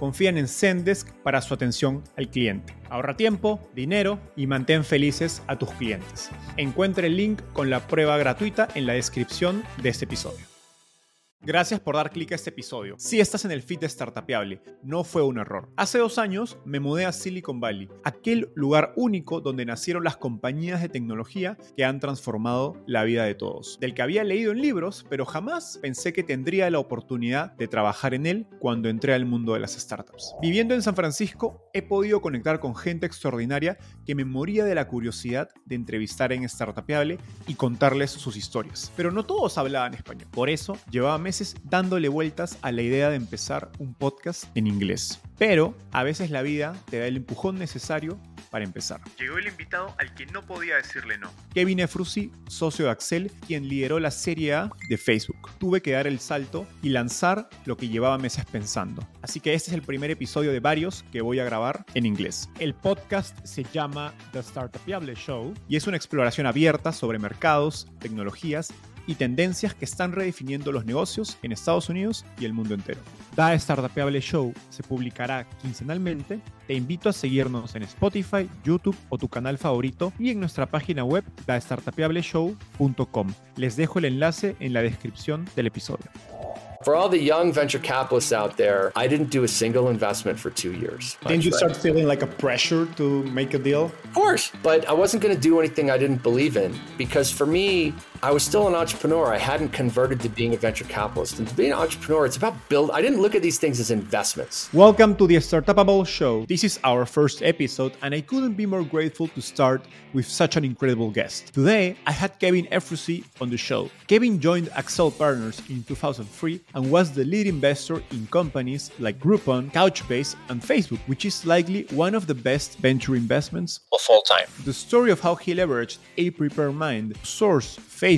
confían en Zendesk para su atención al cliente. Ahorra tiempo, dinero y mantén felices a tus clientes. Encuentre el link con la prueba gratuita en la descripción de este episodio. Gracias por dar clic a este episodio. Si estás en el feed de Startupiable, no fue un error. Hace dos años me mudé a Silicon Valley, aquel lugar único donde nacieron las compañías de tecnología que han transformado la vida de todos. Del que había leído en libros, pero jamás pensé que tendría la oportunidad de trabajar en él cuando entré al mundo de las startups. Viviendo en San Francisco, he podido conectar con gente extraordinaria que me moría de la curiosidad de entrevistar en Startupiable y contarles sus historias. Pero no todos hablaban español. Por eso llevaba dándole vueltas a la idea de empezar un podcast en inglés. Pero a veces la vida te da el empujón necesario para empezar. Llegó el invitado al que no podía decirle no. Kevin Efrusi, socio de Axel, quien lideró la serie A de Facebook. Tuve que dar el salto y lanzar lo que llevaba meses pensando. Así que este es el primer episodio de varios que voy a grabar en inglés. El podcast se llama The Startupiable Show y es una exploración abierta sobre mercados, tecnologías y tendencias que están redefiniendo los negocios en Estados Unidos y el mundo entero. Da Startupeable Show se publicará quincenalmente. Te invito a seguirnos en Spotify, YouTube o tu canal favorito y en nuestra página web daestartupeableshow.com. Les dejo el enlace en la descripción del episodio. For all the young venture capitalists out there, I didn't do a single investment for two years. Didn't you start feeling like a pressure to make a deal? Of course, but I wasn't going to do anything I didn't believe in because for me, I was still an entrepreneur. I hadn't converted to being a venture capitalist. And to be an entrepreneur, it's about build. I didn't look at these things as investments. Welcome to the Startupeable Show. This is our first episode, and I couldn't be more grateful to start with such an incredible guest. Today, I had Kevin Efrusy on the show. Kevin joined Accel Partners in 2003 and was the lead investor in companies like Groupon, Couchbase, and Facebook, which is likely one of the best venture investments of all time. The story of how he leveraged a prepared mind, source Facebook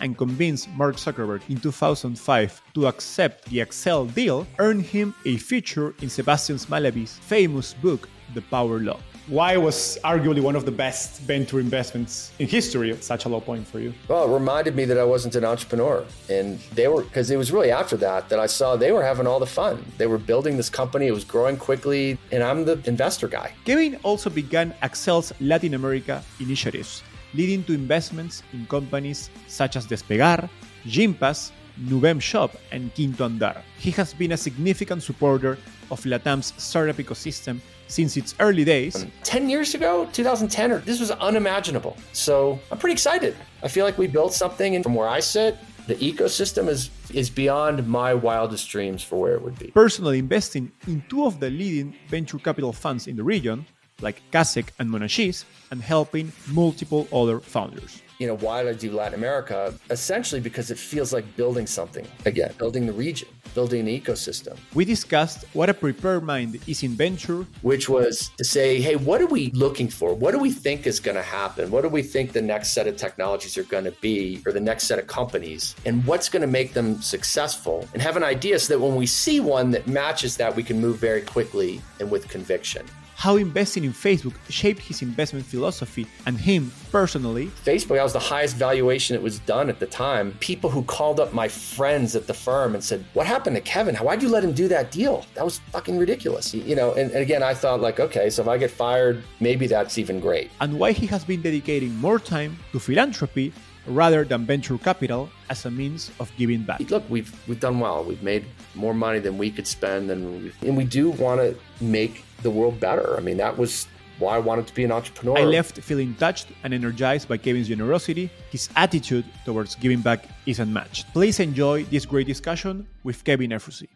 and convinced Mark Zuckerberg in 2005 to accept the Accel deal earned him a feature in Sebastian Mallaby's famous book, The Power Law. Why was arguably one of the best venture investments in history at such a low point for you? Well, it reminded me that I wasn't an entrepreneur. And they were, because it was really after that that I saw they were having all the fun. They were building this company, it was growing quickly, and I'm the investor guy. Kevin also began Accel's Latin America initiatives leading to investments in companies such as Despegar, Gympass, Nuvemshop, and Quinto Andar. He has been a significant supporter of Latam's startup ecosystem since its early days. 10 years ago, 2010, this was unimaginable. So I'm pretty excited. I feel like we built something, and from where I sit, the ecosystem is is beyond my wildest dreams for where it would be. Personally investing in two of the leading venture capital funds in the region, like Kaszek and Monashees, and helping multiple other founders. You know, why did I do Latin America? Essentially because it feels like building something. Again, building the region, building an ecosystem. We discussed what a prepared mind is in venture, which was to say, hey, what are we looking for? What do we think is going to happen? What do we think the next set of technologies are going to be, or the next set of companies? And what's going to make them successful? And have an idea so that when we see one that matches that, we can move very quickly and with conviction how investing in Facebook shaped his investment philosophy and him personally. Facebook, that was the highest valuation it was done at the time. People who called up my friends at the firm and said, What happened to Kevin? Why'd you let him do that deal? That was fucking ridiculous. You know, and, and again, I thought, like, okay, so if I get fired, maybe that's even great. And why he has been dedicating more time to philanthropy rather than venture capital as a means of giving back. Look, we've we've done well. We've made more money than we could spend, and and we do want to make the world better. I mean, that was why I wanted to be an entrepreneur. I left feeling touched and energized by Kevin's generosity. His attitude towards giving back is unmatched. Please enjoy this great discussion with Kevin Efrusy.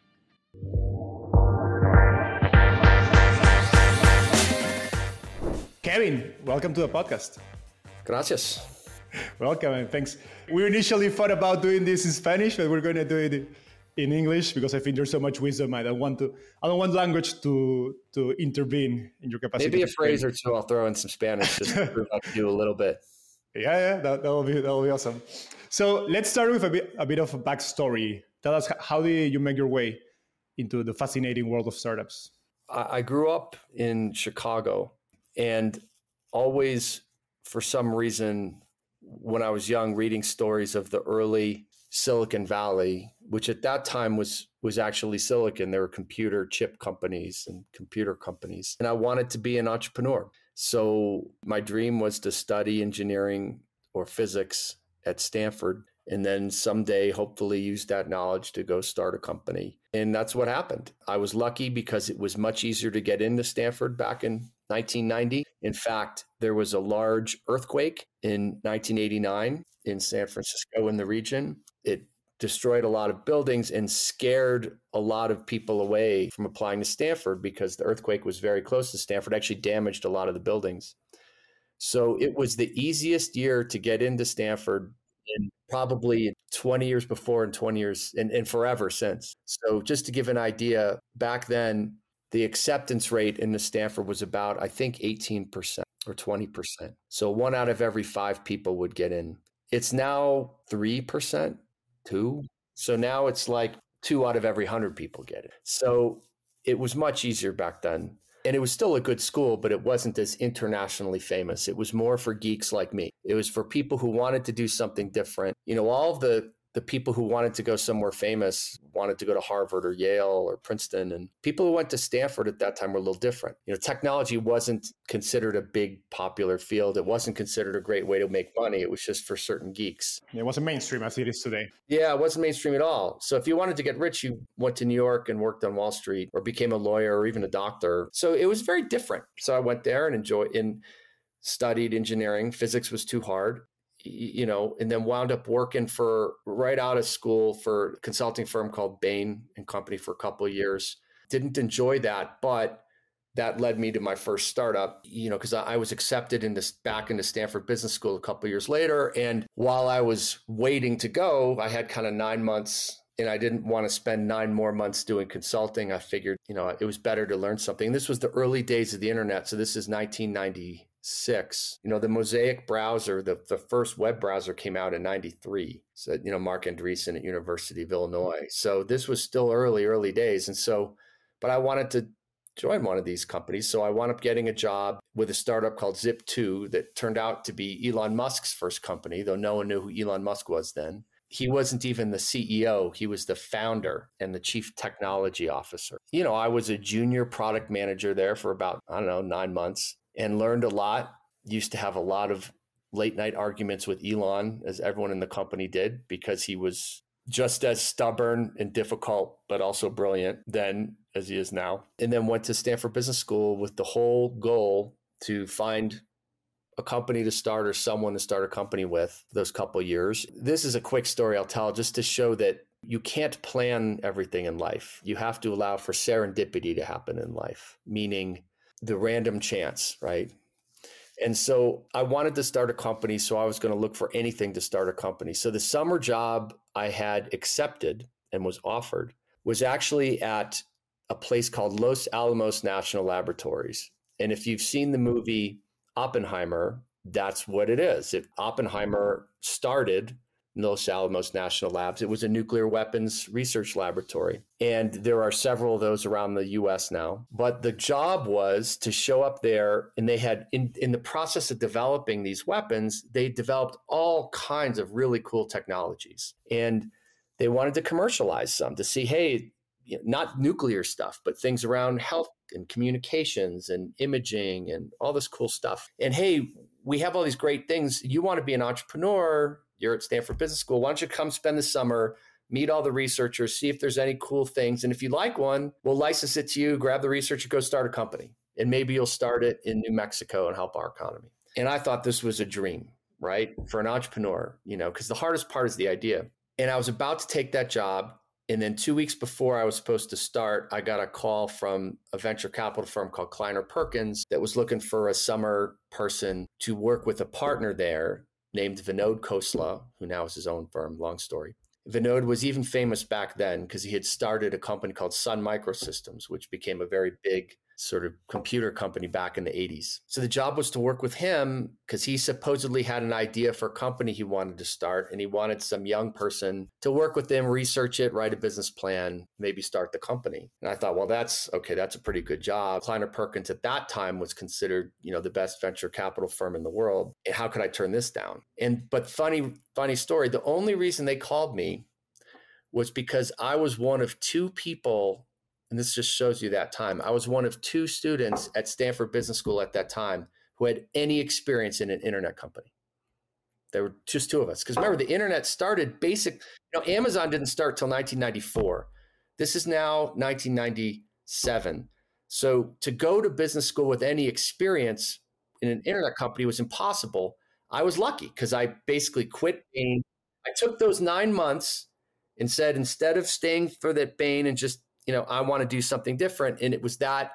Kevin, welcome to the podcast. Gracias. Welcome and thanks. We initially thought about doing this in Spanish, but we're going to do it in English because I think there's so much wisdom. I don't want to. I don't want language to to intervene in your capacity. Maybe a phrase or two. I'll throw in some Spanish just to prove I can do a little bit. Yeah, yeah, that, that will be that will be awesome. So let's start with a bit a bit of a backstory. Tell us how did you make your way into the fascinating world of startups? I, I grew up in Chicago, and always, for some reason, when I was young, reading stories of the early Silicon Valley, which at that time was was actually Silicon. There were computer chip companies and computer companies, and I wanted to be an entrepreneur. So my dream was to study engineering or physics at Stanford, and then someday hopefully use that knowledge to go start a company. And that's what happened. I was lucky because it was much easier to get into Stanford back in 1990. In fact, there was a large earthquake in 1989 in San Francisco in the region it destroyed a lot of buildings and scared a lot of people away from applying to Stanford because the earthquake was very close to Stanford, actually damaged a lot of the buildings. So it was the easiest year to get into Stanford in probably 20 years before and 20 years and, and forever since. So just to give an idea, back then the acceptance rate in the Stanford was about, I think, 18% or 20%. So one out of every five people would get in. It's now 3% two. So now it's like two out of every hundred people get it. So it was much easier back then. And it was still a good school, but it wasn't as internationally famous. It was more for geeks like me. It was for people who wanted to do something different. You know, all the the people who wanted to go somewhere famous wanted to go to Harvard or Yale or Princeton. And people who went to Stanford at that time were a little different. You know, technology wasn't considered a big popular field. It wasn't considered a great way to make money. It was just for certain geeks. It wasn't mainstream as it is today. Yeah, it wasn't mainstream at all. So if you wanted to get rich, you went to New York and worked on Wall Street or became a lawyer or even a doctor. So it was very different. So I went there and enjoyed and studied engineering. Physics was too hard you know, and then wound up working for right out of school for a consulting firm called Bain and Company for a couple years. Didn't enjoy that, but that led me to my first startup, you know, because I was accepted into back into Stanford Business School a couple years later. And while I was waiting to go, I had kind of nine months and I didn't want to spend nine more months doing consulting. I figured, you know, it was better to learn something. This was the early days of the internet. So this is 1990 six. You know, the Mosaic browser, the, the first web browser came out in 93. So, you know, Marc Andreessen at University of Illinois. So this was still early, early days. And so, but I wanted to join one of these companies. So I wound up getting a job with a startup called Zip2 that turned out to be Elon Musk's first company, though no one knew who Elon Musk was then. He wasn't even the CEO, he was the founder and the chief technology officer. You know, I was a junior product manager there for about, I don't know, nine months and learned a lot. Used to have a lot of late night arguments with Elon, as everyone in the company did, because he was just as stubborn and difficult, but also brilliant then as he is now. And then went to Stanford Business School with the whole goal to find a company to start or someone to start a company with those couple years. This is a quick story I'll tell just to show that you can't plan everything in life. You have to allow for serendipity to happen in life, meaning the random chance, right? And so I wanted to start a company. So I was going to look for anything to start a company. So the summer job I had accepted and was offered was actually at a place called Los Alamos National Laboratories. And if you've seen the movie Oppenheimer, that's what it is. If Oppenheimer started Los Alamos National Labs. It was a nuclear weapons research laboratory. And there are several of those around the US now. But the job was to show up there, and they had, in, in the process of developing these weapons, they developed all kinds of really cool technologies. And they wanted to commercialize some to see, hey, not nuclear stuff, but things around health and communications and imaging and all this cool stuff. And hey, we have all these great things. You want to be an entrepreneur, you're at Stanford Business School. Why don't you come spend the summer, meet all the researchers, see if there's any cool things. And if you like one, we'll license it to you, grab the researcher, go start a company. And maybe you'll start it in New Mexico and help our economy. And I thought this was a dream, right? For an entrepreneur, you know, because the hardest part is the idea. And I was about to take that job. And then two weeks before I was supposed to start, I got a call from a venture capital firm called Kleiner Perkins that was looking for a summer person to work with a partner there named Vinod Khosla, who now has his own firm, long story. Vinod was even famous back then because he had started a company called Sun Microsystems, which became a very big sort of computer company back in the 80s. So the job was to work with him because he supposedly had an idea for a company he wanted to start and he wanted some young person to work with him, research it, write a business plan, maybe start the company. And I thought, well, that's okay, that's a pretty good job. Kleiner Perkins at that time was considered, you know, the best venture capital firm in the world. How could I turn this down? And but funny, funny story, the only reason they called me was because I was one of two people and this just shows you that time. I was one of two students at Stanford Business School at that time who had any experience in an internet company. There were just two of us. Because remember, the internet started basic, you know, Amazon didn't start till 1994. This is now 1997. So to go to business school with any experience in an internet company was impossible. I was lucky because I basically quit Bain. I took those nine months and said, instead of staying for that Bain and just you know, I want to do something different. And it was that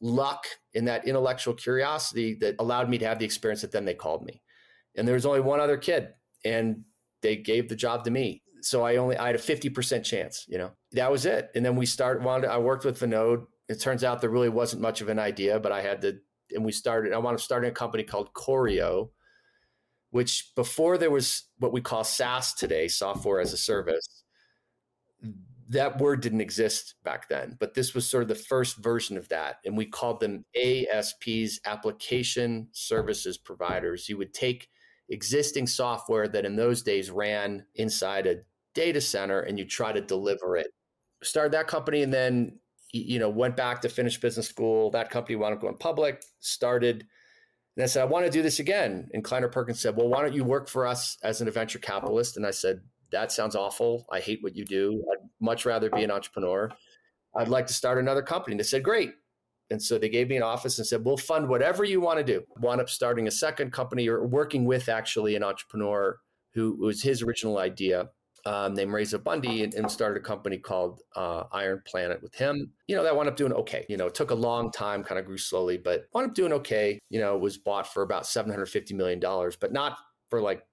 luck and that intellectual curiosity that allowed me to have the experience that then they called me. And there was only one other kid and they gave the job to me. So I only I had a 50% chance, you know. That was it. And then we started wanted I worked with Vinod. It turns out there really wasn't much of an idea, but I had to and we started I wound up starting a company called Corio, which before there was what we call SaaS today, software as a service that word didn't exist back then, but this was sort of the first version of that. And we called them ASPs, application services providers. You would take existing software that in those days ran inside a data center and you try to deliver it. Started that company and then you know went back to finish business school. That company wound up going public, started and I said, I want to do this again. And Kleiner Perkins said, Well, why don't you work for us as an venture capitalist? And I said, that sounds awful. I hate what you do. I'd much rather be an entrepreneur. I'd like to start another company. They said, great. And so they gave me an office and said, we'll fund whatever you want to do. Wound up starting a second company or working with actually an entrepreneur who was his original idea um, named Reza Bundy and, and, started a company called uh, Iron Planet with him. You know, that wound up doing okay. You know, it took a long time, kind of grew slowly, but wound up doing okay. You know, it was bought for about $750 million, but not for like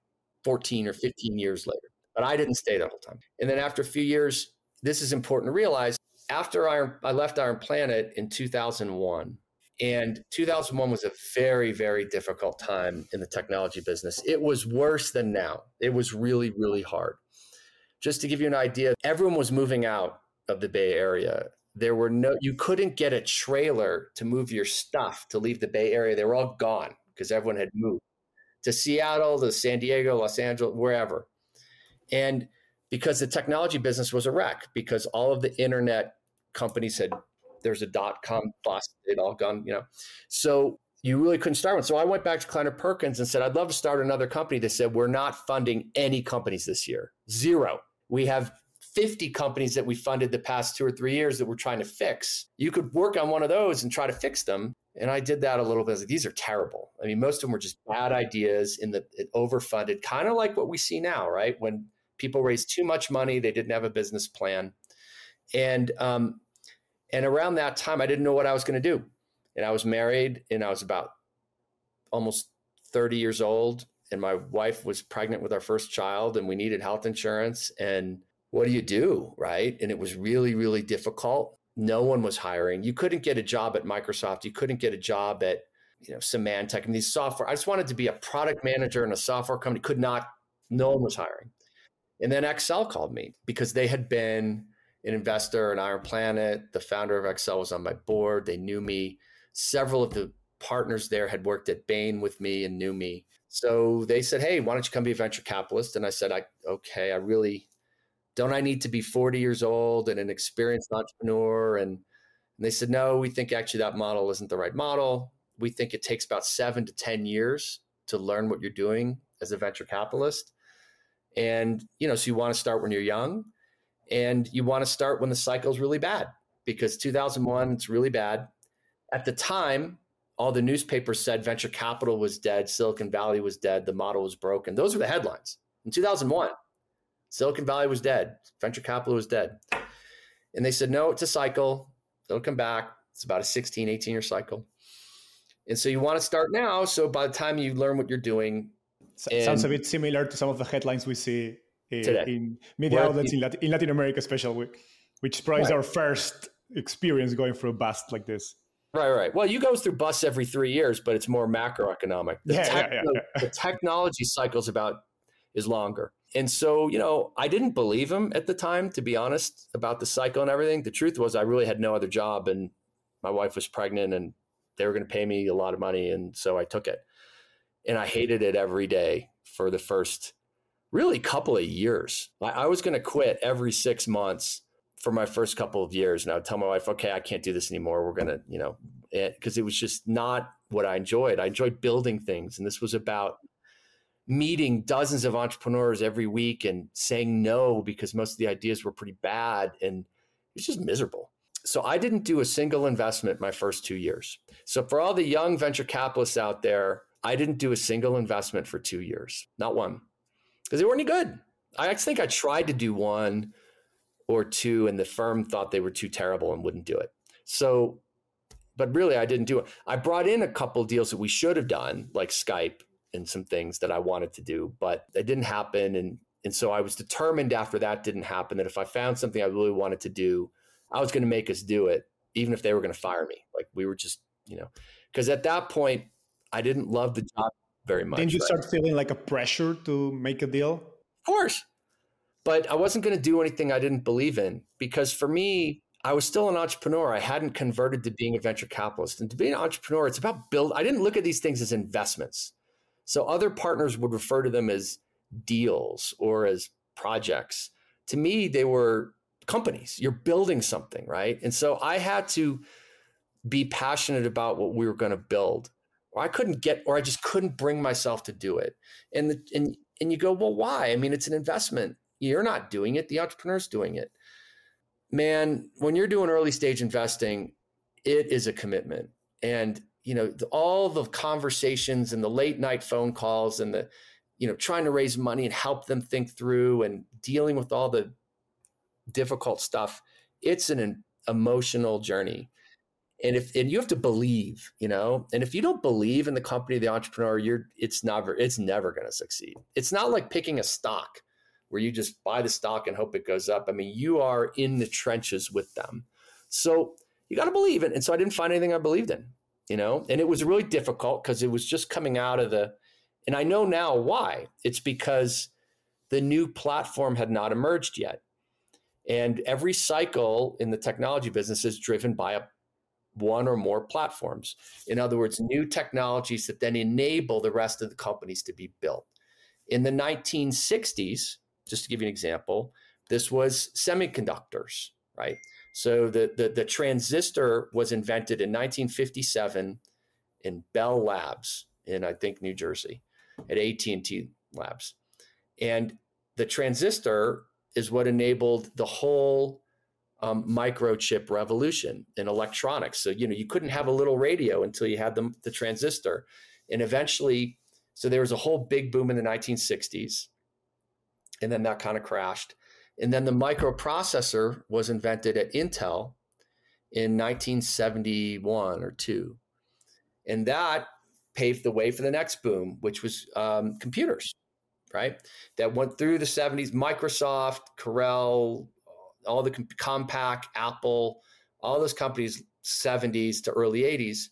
14 or 15 years later. But I didn't stay the whole time. And then after a few years, this is important to realize. After Iron, I left Iron Planet in 2001, and 2001 was a very, very difficult time in the technology business. It was worse than now. It was really, really hard. Just to give you an idea, everyone was moving out of the Bay Area. There were no, you couldn't get a trailer to move your stuff to leave the Bay Area. They were all gone because everyone had moved to Seattle, to San Diego, Los Angeles, wherever. And because the technology business was a wreck, because all of the internet companies had there's a dot com bust, it all gone, you know. So you really couldn't start one. So I went back to Kleiner Perkins and said, I'd love to start another company that said, We're not funding any companies this year. Zero. We have 50 companies that we funded the past two or three years that we're trying to fix. You could work on one of those and try to fix them. And I did that a little bit. Like, These are terrible. I mean, most of them were just bad ideas in the overfunded, kind of like what we see now, right? When people raised too much money. They didn't have a business plan. And, um, and around that time, I didn't know what I was going to do. And I was married and I was about almost 30 years old. And my wife was pregnant with our first child and we needed health insurance. And what do you do? Right. And it was really, really difficult. No one was hiring. You couldn't get a job at Microsoft. You couldn't get a job at, you know, Symantec and these software. I just wanted to be a product manager in a software company. Could not, no one was hiring. And then Accel called me because they had been an investor in Iron Planet. The founder of Accel was on my board. They knew me. Several of the partners there had worked at Bain with me and knew me. So they said, Hey, why don't you come be a venture capitalist? And I said, I okay, I really don't I need to be 40 years old and an experienced entrepreneur? And, and they said, No, we think actually that model isn't the right model. We think it takes about seven to 10 years to learn what you're doing as a venture capitalist And, you know, so you want to start when you're young and you want to start when the cycle's really bad because 2001, it's really bad. At the time, all the newspapers said venture capital was dead, Silicon Valley was dead, the model was broken. Those were the headlines. In 2001, Silicon Valley was dead, venture capital was dead. And they said, no, it's a cycle. It'll come back. It's about a 16, 18 year cycle. And so you want to start now. So by the time you learn what you're doing, sounds a bit similar to some of the headlines we see in, in media outlets in, Latin, in Latin America, especially, which probably right. is our first experience going through a bust like this. Right, right. Well, you go through busts every three years, but it's more macroeconomic. The, yeah, yeah, yeah, the technology cycle's about is longer. And so, you know, I didn't believe him at the time, to be honest, about the cycle and everything. The truth was, I really had no other job, and my wife was pregnant, and they were going to pay me a lot of money, and so I took it. And I hated it every day for the first really couple of years. I, I was going to quit every six months for my first couple of years. And I would tell my wife, okay, I can't do this anymore. We're going to, you know, eh, because it, it was just not what I enjoyed. I enjoyed building things. And this was about meeting dozens of entrepreneurs every week and saying no because most of the ideas were pretty bad. And it's just miserable. So I didn't do a single investment my first two years. So for all the young venture capitalists out there, I didn't do a single investment for two years, not one, because they weren't any good. I actually think I tried to do one or two, and the firm thought they were too terrible and wouldn't do it. So, but really, I didn't do it. I brought in a couple deals that we should have done, like Skype and some things that I wanted to do, but it didn't happen. And and so I was determined after that didn't happen that if I found something I really wanted to do, I was going to make us do it, even if they were going to fire me. Like we were just, you know, because at that point I didn't love the job very much. Didn't you start feeling like a pressure to make a deal? Of course. But I wasn't going to do anything I didn't believe in because for me, I was still an entrepreneur. I hadn't converted to being a venture capitalist. And to be an entrepreneur, it's about build. I didn't look at these things as investments. So other partners would refer to them as deals or as projects. To me, they were companies. You're building something, right? And so I had to be passionate about what we were going to build. Or I couldn't get, or I just couldn't bring myself to do it. And the, and and you go, well, why? I mean, it's an investment. You're not doing it. The entrepreneur's doing it. Man, when you're doing early stage investing, it is a commitment. And, you know, the, all the conversations and the late night phone calls and the, you know, trying to raise money and help them think through and dealing with all the difficult stuff, it's an emotional journey. And if and you have to believe, you know, and if you don't believe in the company, the entrepreneur, you're it's never it's never going to succeed. It's not like picking a stock where you just buy the stock and hope it goes up. I mean, you are in the trenches with them. So you got to believe it. And so I didn't find anything I believed in, you know, and it was really difficult because it was just coming out of the, and I know now why. It's because the new platform had not emerged yet. And every cycle in the technology business is driven by a one or more platforms. In other words, new technologies that then enable the rest of the companies to be built. In the 1960s, just to give you an example, this was semiconductors, right? So the, the, the transistor was invented in 1957 in Bell Labs in I think New Jersey at AT&T Labs. And the transistor is what enabled the whole um, microchip revolution in electronics. So, you know, you couldn't have a little radio until you had the, the transistor. And eventually, so there was a whole big boom in the 1960s and then that kind of crashed. And then the microprocessor was invented at Intel in 1971 or two. And that paved the way for the next boom, which was um, computers, right? That went through the 70s. Microsoft, Corel, all the Compaq, Apple, all those companies, 70s to early 80s,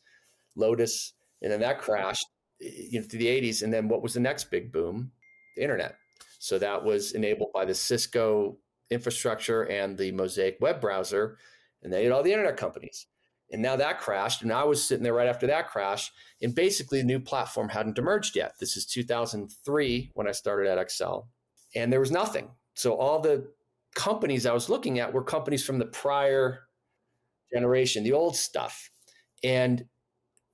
Lotus, and then that crashed you know, through the 80s. And then what was the next big boom? The internet. So that was enabled by the Cisco infrastructure and the Mosaic web browser. And they had all the internet companies. And now that crashed. And I was sitting there right after that crash. And basically, the new platform hadn't emerged yet. This is 2003 when I started at Accel, And there was nothing. So all the companies I was looking at were companies from the prior generation, the old stuff. And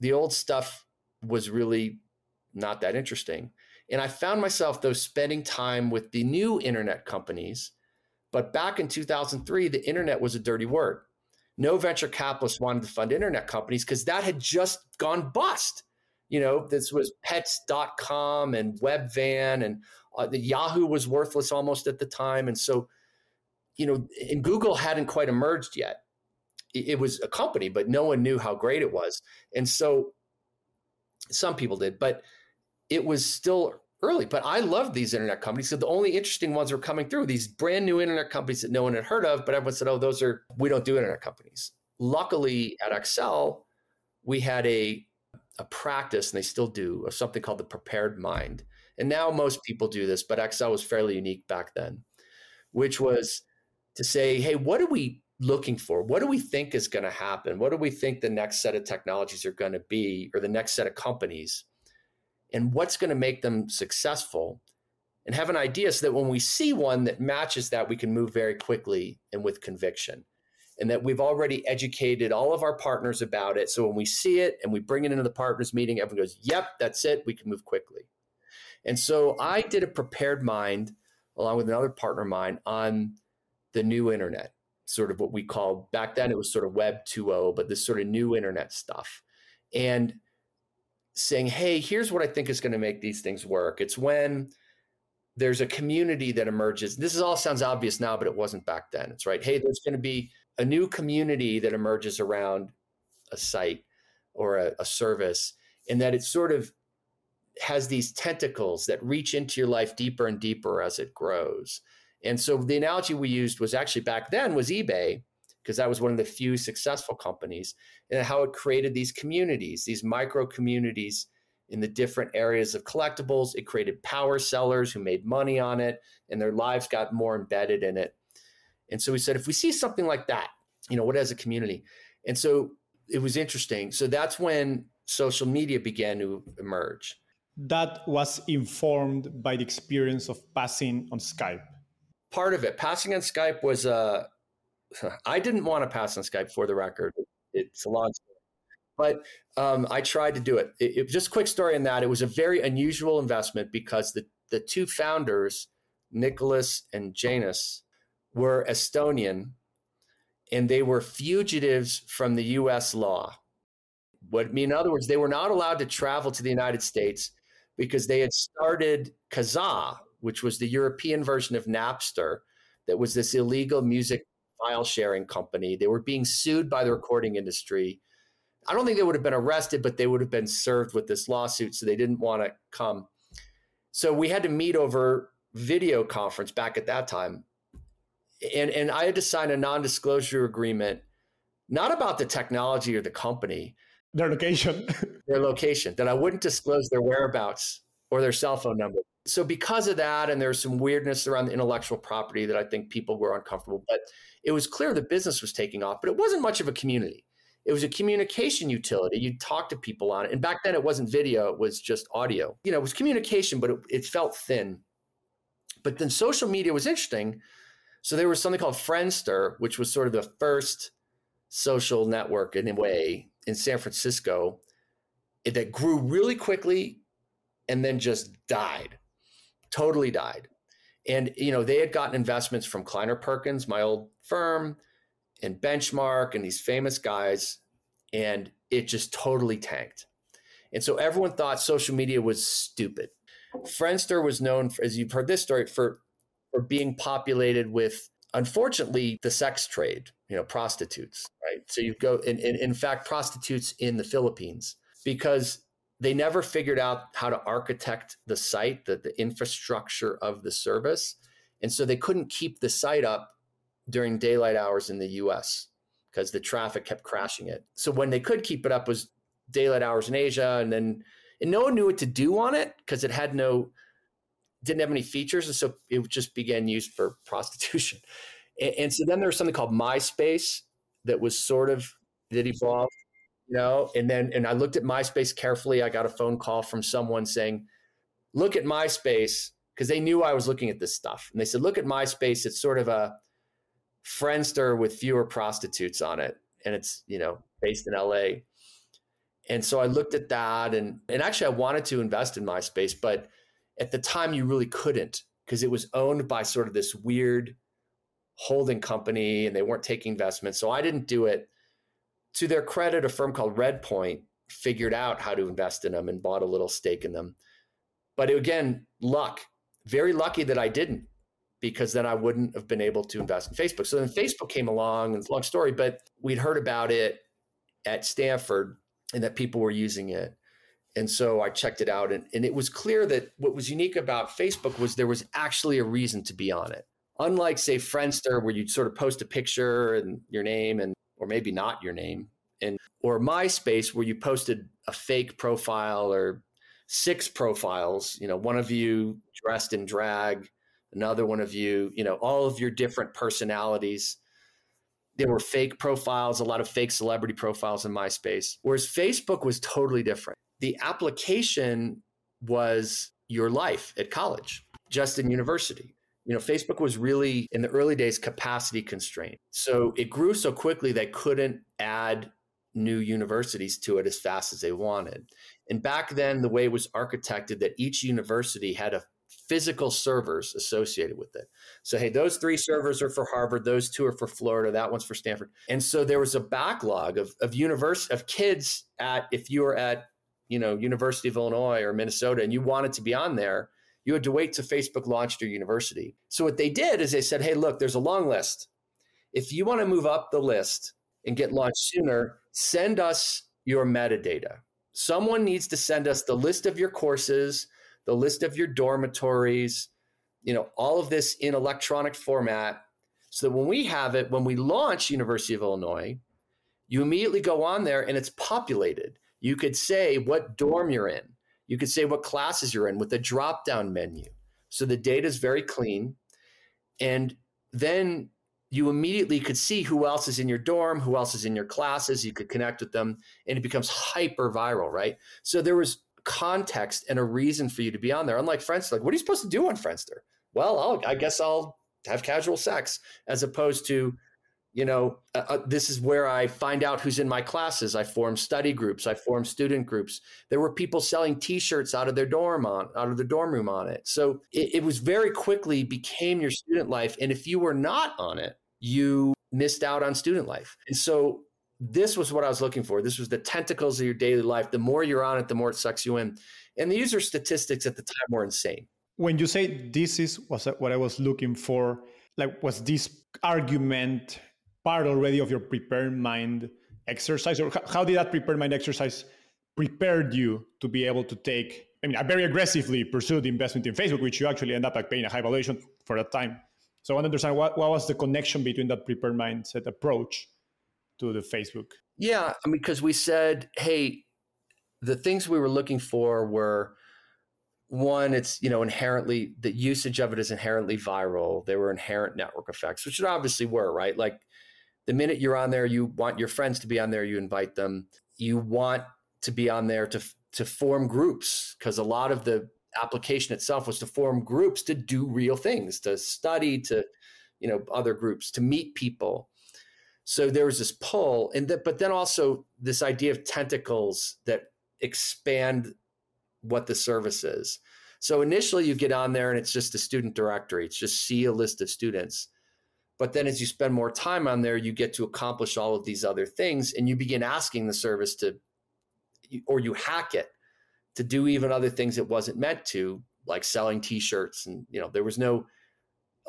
the old stuff was really not that interesting. And I found myself, though, spending time with the new internet companies. But back in 2003, the internet was a dirty word. No venture capitalists wanted to fund internet companies because that had just gone bust. You know, this was pets.com and Webvan, and uh, the Yahoo was worthless almost at the time. And so, you know, and Google hadn't quite emerged yet. It, it was a company, but no one knew how great it was. And so, some people did, but it was still early. But I loved these internet companies. So the only interesting ones were coming through these brand new internet companies that no one had heard of, but everyone said, oh, those are, we don't do internet companies. Luckily at Accel, we had a, a practice, and they still do, of something called the prepared mind. And now most people do this, but Accel was fairly unique back then, which was to say, hey, what are we looking for? What do we think is going to happen? What do we think the next set of technologies are going to be, or the next set of companies? and what's going to make them successful and have an idea so that when we see one that matches that, we can move very quickly and with conviction. And that we've already educated all of our partners about it. So when we see it and we bring it into the partners meeting, everyone goes, Yep, that's it. We can move quickly. And so I did a prepared mind along with another partner of mine on the new internet, sort of what we called back then, it was sort of Web 2.0, but this sort of new internet stuff. And saying, hey, here's what I think is going to make these things work. It's when there's a community that emerges. This is all sounds obvious now, but it wasn't back then. It's right. Hey, there's going to be a new community that emerges around a site or a, a service, and that it sort of has these tentacles that reach into your life deeper and deeper as it grows. And so the analogy we used was actually back then was eBay because that was one of the few successful companies, and how it created these communities, these micro communities in the different areas of collectibles. It created power sellers who made money on it, and their lives got more embedded in it. And so we said, if we see something like that, you know, what as a community? And so it was interesting. So that's when social media began to emerge. That was informed by the experience of passing on Skype. Part of it, passing on Skype was uh, I didn't want to pass on Skype for the record. It's a long story. But um, I tried to do it. it. it. Just quick story on that. It was a very unusual investment because the, the two founders, Niklas and Janus, were Estonian and they were fugitives from the US law. What I mean, in other words, they were not allowed to travel to the United States because they had started Kazaa, which was the European version of Napster, that was this illegal music file sharing company. They were being sued by the recording industry. I don't think they would have been arrested, but they would have been served with this lawsuit. So they didn't want to come. So we had to meet over video conference back at that time. And, and I had to sign a non disclosure agreement, not about the technology or the company, their location, their location, that I wouldn't disclose their whereabouts or their cell phone number. So because of that, and there's some weirdness around the intellectual property that I think people were uncomfortable, but it was clear the business was taking off, but it wasn't much of a community. It was a communication utility. You'd talk to people on it. And back then it wasn't video, it was just audio. You know, it was communication, but it, it felt thin. But then social media was interesting. So there was something called Friendster, which was sort of the first social network in a way in San Francisco that grew really quickly and then just died totally died. And you know, they had gotten investments from Kleiner Perkins, my old firm, and Benchmark, and these famous guys, and it just totally tanked. And so everyone thought social media was stupid. Friendster was known, for, as you've heard this story, for for being populated with, unfortunately, the sex trade. You know, prostitutes, right? So you go, and, and in fact, prostitutes in the Philippines because they never figured out how to architect the site, the, the infrastructure of the service. And so they couldn't keep the site up during daylight hours in the US because the traffic kept crashing it. So when they could keep it up was daylight hours in Asia. And then and no one knew what to do on it because it had no didn't have any features. And so it just began used for prostitution. And, and so then there was something called MySpace that was sort of that evolved you know and then and i looked at myspace carefully i got a phone call from someone saying look at myspace because they knew i was looking at this stuff and they said look at myspace it's sort of a friendster with fewer prostitutes on it and it's you know based in la and so i looked at that and and actually i wanted to invest in myspace but At the time, you really couldn't because it was owned by sort of this weird holding company and they weren't taking investments. So I didn't do it. To their credit, a firm called Redpoint figured out how to invest in them and bought a little stake in them. But again, luck. Very lucky that I didn't because then I wouldn't have been able to invest in Facebook. So then Facebook came along, and it's a long story, but we'd heard about it at Stanford and that people were using it. And so I checked it out, and, and it was clear that what was unique about Facebook was there was actually a reason to be on it. Unlike, say, Friendster, where you'd sort of post a picture and your name, and or maybe not your name, and or MySpace, where you posted a fake profile or six profiles. You know, one of you dressed in drag, another one of you, you know, all of your different personalities. There were fake profiles, a lot of fake celebrity profiles in MySpace. Whereas Facebook was totally different the application was your life at college, just in university. You know, Facebook was really in the early days capacity constrained. So it grew so quickly they couldn't add new universities to it as fast as they wanted. And back then, the way it was architected that each university had a physical servers associated with it. So, hey, those three servers are for Harvard, those two are for Florida, that one's for Stanford. And so there was a backlog of, of universe of kids at, if you were at you know, University of Illinois or Minnesota and you wanted to be on there, you had to wait till Facebook launched your university. So what they did is they said, hey, look, there's a long list. If you want to move up the list and get launched sooner, send us your metadata. Someone needs to send us the list of your courses, the list of your dormitories, you know, all of this in electronic format so that when we have it, when we launch University of Illinois, you immediately go on there and it's populated. You could say what dorm you're in. You could say what classes you're in with a drop down menu. So the data is very clean. And then you immediately could see who else is in your dorm, who else is in your classes. You could connect with them and it becomes hyper viral, right? So there was context and a reason for you to be on there. Unlike Friendster, like, what are you supposed to do on Friendster? Well, I'll, I guess I'll have casual sex as opposed to you know, uh, uh, this is where I find out who's in my classes. I form study groups. I form student groups. There were people selling T-shirts out of their dorm on out of the dorm room on it. So it, it was very quickly became your student life. And if you were not on it, you missed out on student life. And so this was what I was looking for. This was the tentacles of your daily life. The more you're on it, the more it sucks you in. And the user statistics at the time were insane. When you say this is was what I was looking for, like was this argument part already of your prepared mind exercise? Or how did that prepared mind exercise prepared you to be able to take i mean i very aggressively pursued investment in facebook which you actually end up like paying a high valuation for that time? So i want to understand what, what was the connection between that prepared mindset approach to the facebook? Yeah i mean because we said hey the things we were looking for were one it's you know inherently the usage of it is inherently viral. There were inherent network effects which it obviously were right? Like the minute you're on there, you want your friends to be on there, you invite them. You want to be on there to to form groups because a lot of the application itself was to form groups to do real things, to study, to you know other groups, to meet people. So there was this pull, and that, but then also this idea of tentacles that expand what the service is. So initially, you get on there and it's just a student directory. It's just see a list of students. But then as you spend more time on there, you get to accomplish all of these other things and you begin asking the service to, or you hack it to do even other things it wasn't meant to, like selling t-shirts. And, you know, there was no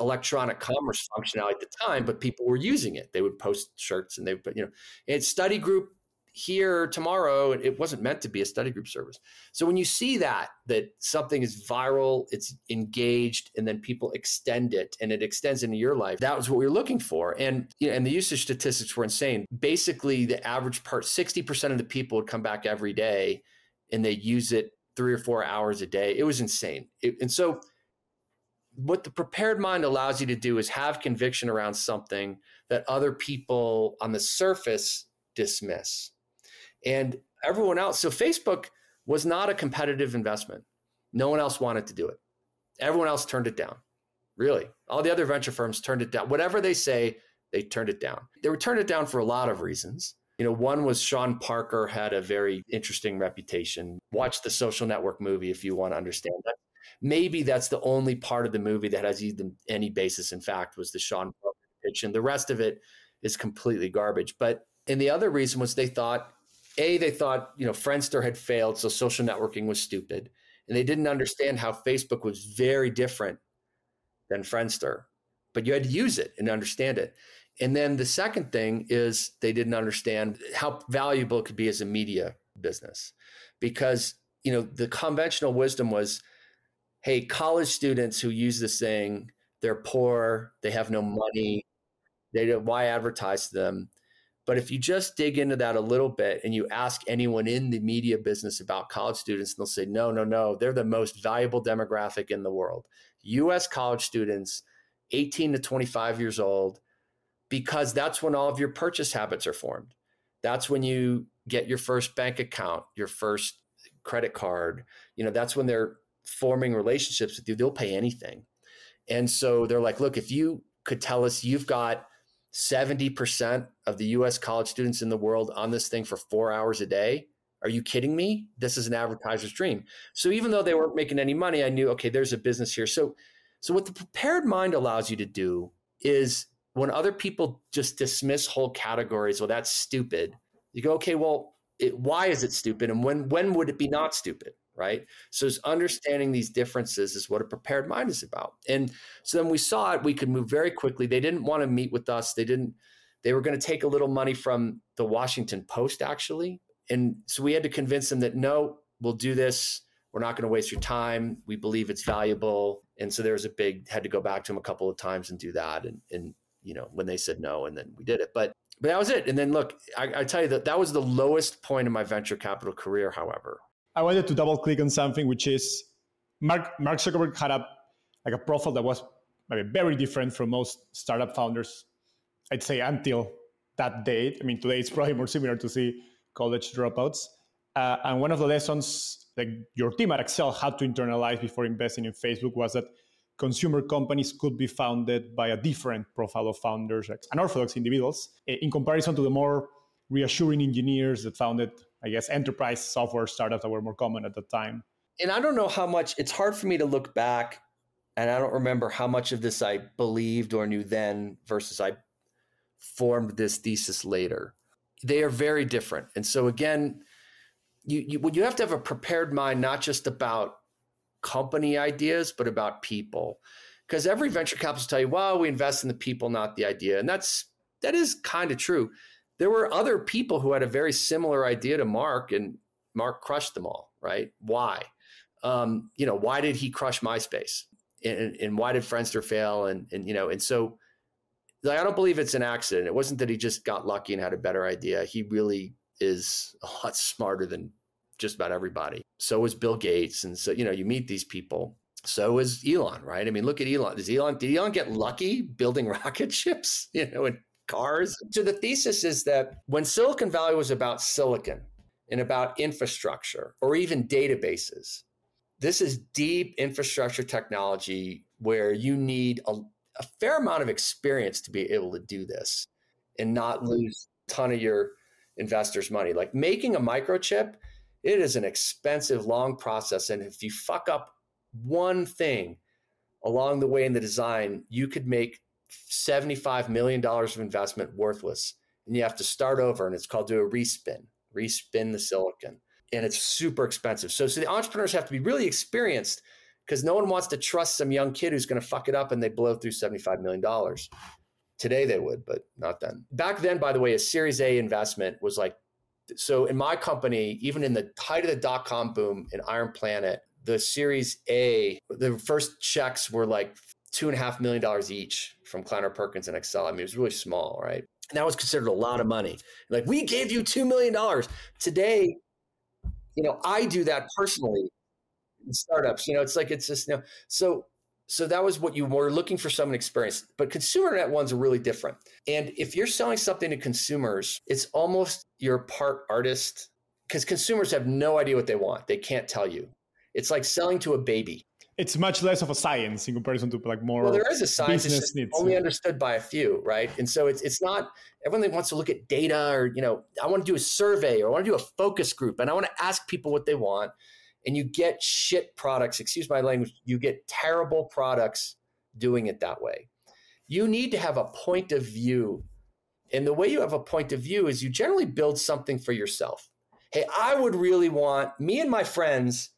electronic commerce functionality at the time, but people were using it. They would post shirts and they, you know, and study group here tomorrow it wasn't meant to be a study group service. So when you see that that something is viral it's engaged and then people extend it and it extends into your life that was what we were looking for. And you know, and the usage statistics were insane. Basically the average part 60% of the people would come back every day and they use it three or four hours a day. It was insane. It, and so what the prepared mind allows you to do is have conviction around something that other people on the surface dismiss and everyone else. So Facebook was not a competitive investment. No one else wanted to do it. Everyone else turned it down. Really, all the other venture firms turned it down. Whatever they say, they turned it down. They were turned it down for a lot of reasons. You know, one was Sean Parker had a very interesting reputation. Watch the social network movie if you want to understand that. maybe that's the only part of the movie that has even any basis in fact was the Sean pitch, and the rest of it is completely garbage. But and the other reason was they thought, a they thought you know Friendster had failed, so social networking was stupid, and they didn't understand how Facebook was very different than Friendster, but you had to use it and understand it. And then the second thing is they didn't understand how valuable it could be as a media business because you know the conventional wisdom was hey college students who use this thing they're poor they have no money they why advertise to them but if you just dig into that a little bit and you ask anyone in the media business about college students they'll say no no no they're the most valuable demographic in the world us college students 18 to 25 years old because that's when all of your purchase habits are formed that's when you get your first bank account, your first credit card. You know, that's when they're forming relationships with you. They'll pay anything. And so they're like, look, if you could tell us you've got 70% of the US college students in the world on this thing for four hours a day, are you kidding me? This is an advertiser's dream. So even though they weren't making any money, I knew, okay, there's a business here. So, so what the prepared mind allows you to do is when other people just dismiss whole categories, well, that's stupid. You go, okay, well, it, why is it stupid, and when when would it be not stupid? Right. So understanding these differences is what a prepared mind is about. And so then we saw it. We could move very quickly. They didn't want to meet with us. They didn't. They were going to take a little money from the Washington Post, actually. And so we had to convince them that no, we'll do this. We're not going to waste your time. We believe it's valuable. And so there was a big had to go back to them a couple of times and do that. And and you know when they said no, and then we did it. But but that was it. And then look, I, I tell you that that was the lowest point in my venture capital career. However, I wanted to double click on something, which is Mark Mark Zuckerberg had a like a profile that was maybe very different from most startup founders. I'd say until that date. I mean, today it's probably more similar to see college dropouts. Uh, and one of the lessons that your team at Accel had to internalize before investing in Facebook was that consumer companies could be founded by a different profile of founders, like unorthodox individuals, in comparison to the more reassuring engineers that founded, I guess, enterprise software startups that were more common at the time. And I don't know how much, it's hard for me to look back and I don't remember how much of this I believed or knew then versus I formed this thesis later. They are very different. And so again, you, you, you have to have a prepared mind, not just about company ideas, but about people. Because every venture capitalist tell you, well, we invest in the people, not the idea. And that's that is kind of true. There were other people who had a very similar idea to Mark, and Mark crushed them all, right? Why? Um, you know, why did he crush MySpace? And, and why did Friendster fail? And, and you know, and so like, I don't believe it's an accident. It wasn't that he just got lucky and had a better idea. He really is a lot smarter than just about everybody. So is Bill Gates. And so, you know, you meet these people. So is Elon, right? I mean, look at Elon. Does Elon, did Elon get lucky building rocket ships, you know, and cars? So the thesis is that when Silicon Valley was about silicon and about infrastructure or even databases, this is deep infrastructure technology where you need a, a fair amount of experience to be able to do this and not lose a ton of your investors' money. Like making a microchip it is an expensive, long process. And if you fuck up one thing along the way in the design, you could make $75 million of investment worthless. And you have to start over, and it's called do a respin, respin the silicon. And it's super expensive. So, so the entrepreneurs have to be really experienced because no one wants to trust some young kid who's going to fuck it up and they blow through $75 million. Today they would, but not then. Back then, by the way, a Series A investment was like so in my company, even in the height of the dot com boom in IronPlanet, the Series A, the first checks were like two and a half million dollars each from Kleiner Perkins and Accel. I mean, it was really small, right? And that was considered a lot of money. Like, we gave you $2 million. Today, you know, I do that personally in startups. You know, it's like, it's just, you know, so so that was what you were looking for someone experienced. But consumer net ones are really different. And if you're selling something to consumers, it's almost you're part artist because consumers have no idea what they want. They can't tell you. It's like selling to a baby. It's much less of a science in comparison to like more. Well, there is a science. It's just only understood by a few, right? And so it's it's not everyone that wants to look at data or you know I want to do a survey or I want to do a focus group and I want to ask people what they want and you get shit products, excuse my language, you get terrible products doing it that way. You need to have a point of view. And the way you have a point of view is you generally build something for yourself. Hey, I would really want me and my friends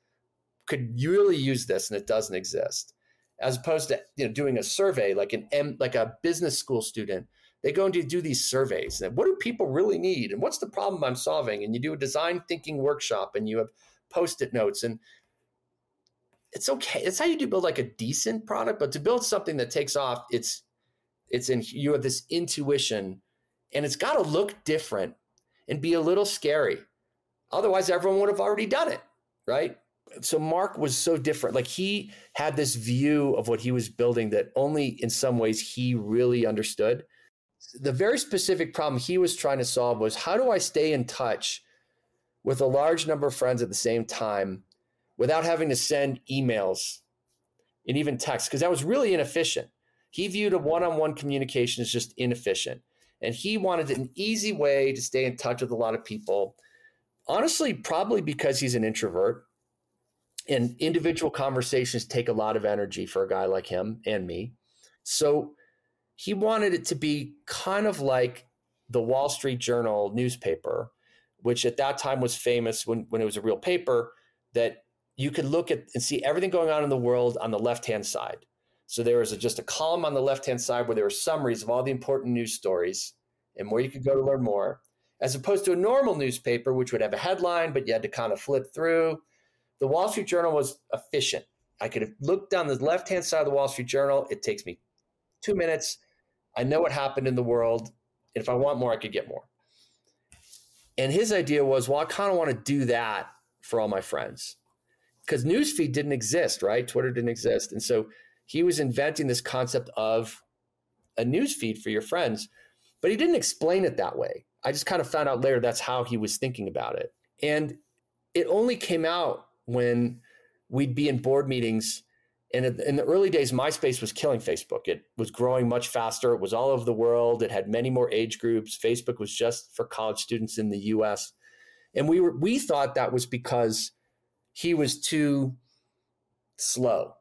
could really use this and it doesn't exist. As opposed to you know doing a survey like an M, like a business school student, they go and do these surveys. And what do people really need? And what's the problem I'm solving? And you do a design thinking workshop and you have post-it notes and it's okay. It's how you do build like a decent product, but to build something that takes off, it's it's in you have this intuition and it's got to look different and be a little scary. Otherwise, everyone would have already done it, right? So Mark was so different. Like he had this view of what he was building that only in some ways he really understood. The very specific problem he was trying to solve was how do I stay in touch with a large number of friends at the same time without having to send emails and even text because that was really inefficient. He viewed a one-on-one communication as just inefficient. And he wanted an easy way to stay in touch with a lot of people. Honestly, probably because he's an introvert. And individual conversations take a lot of energy for a guy like him and me. So he wanted it to be kind of like the Wall Street Journal newspaper, which at that time was famous when, when it was a real paper, that you could look at and see everything going on in the world on the left hand side. So there was a, just a column on the left hand side where there were summaries of all the important news stories and where you could go to learn more, as opposed to a normal newspaper, which would have a headline, but you had to kind of flip through. The Wall Street Journal was efficient. I could have looked down the left hand side of the Wall Street Journal. It takes me two minutes. I know what happened in the world. If I want more, I could get more. And his idea was, well, I kind of want to do that for all my friends because newsfeed didn't exist, right? Twitter didn't exist. And so he was inventing this concept of a newsfeed for your friends, but he didn't explain it that way. I just kind of found out later that's how he was thinking about it. And it only came out when we'd be in board meetings. And in the early days, MySpace was killing Facebook. It was growing much faster. It was all over the world. It had many more age groups. Facebook was just for college students in the US. And we were we thought that was because he was too slow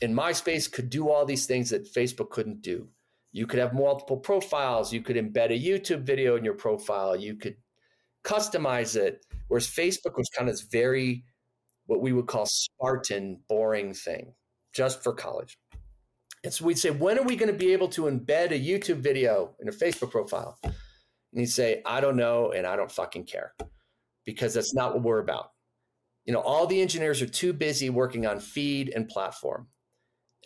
and MySpace could do all these things that Facebook couldn't do. You could have multiple profiles. You could embed a YouTube video in your profile. You could customize it. Whereas Facebook was kind of this very, what we would call Spartan, boring thing just for college. And so we'd say, when are we going to be able to embed a YouTube video in a Facebook profile? And he'd say, I don't know, and I don't fucking care because that's not what we're about. You know, all the engineers are too busy working on feed and platform.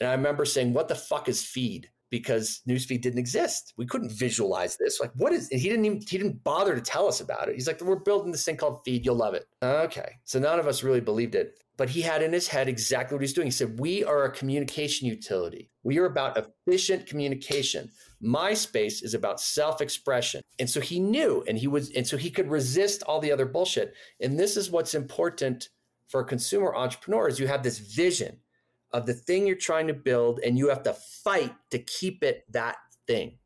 And I remember saying, "What the fuck is feed?" Because newsfeed didn't exist. We couldn't visualize this. Like, what is? He didn't even he didn't bother to tell us about it. He's like, "We're building this thing called feed. You'll love it." Okay, so none of us really believed it, but he had in his head exactly what he's doing. He said, "We are a communication utility. We are about efficient communication. MySpace is about self-expression." And so he knew, and he was, and so he could resist all the other bullshit. And this is what's important for a consumer entrepreneur: is you have this vision of the thing you're trying to build and you have to fight to keep it that thing.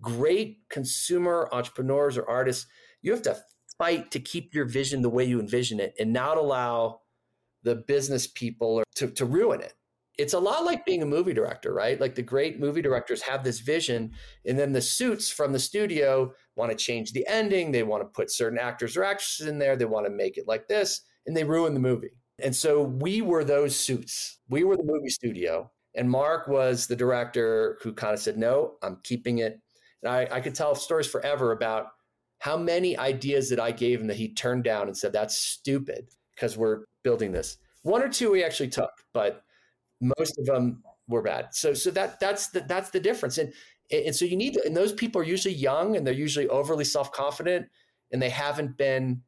Great consumer entrepreneurs or artists, you have to fight to keep your vision the way you envision it and not allow the business people to, to ruin it. It's a lot like being a movie director, right? Like the great movie directors have this vision, and then the suits from the studio want to change the ending. They want to put certain actors or actresses in there. They want to make it like this, and they ruin the movie. And so we were those suits. We were the movie studio. And Mark was the director who kind of said, no, I'm keeping it. And I, I could tell stories forever about how many ideas that I gave him that he turned down and said, that's stupid because we're building this. One or two we actually took, but most of them were bad. So, so that that's the, that's the difference. And, and so you need, and those people are usually young and they're usually overly self-confident and they haven't been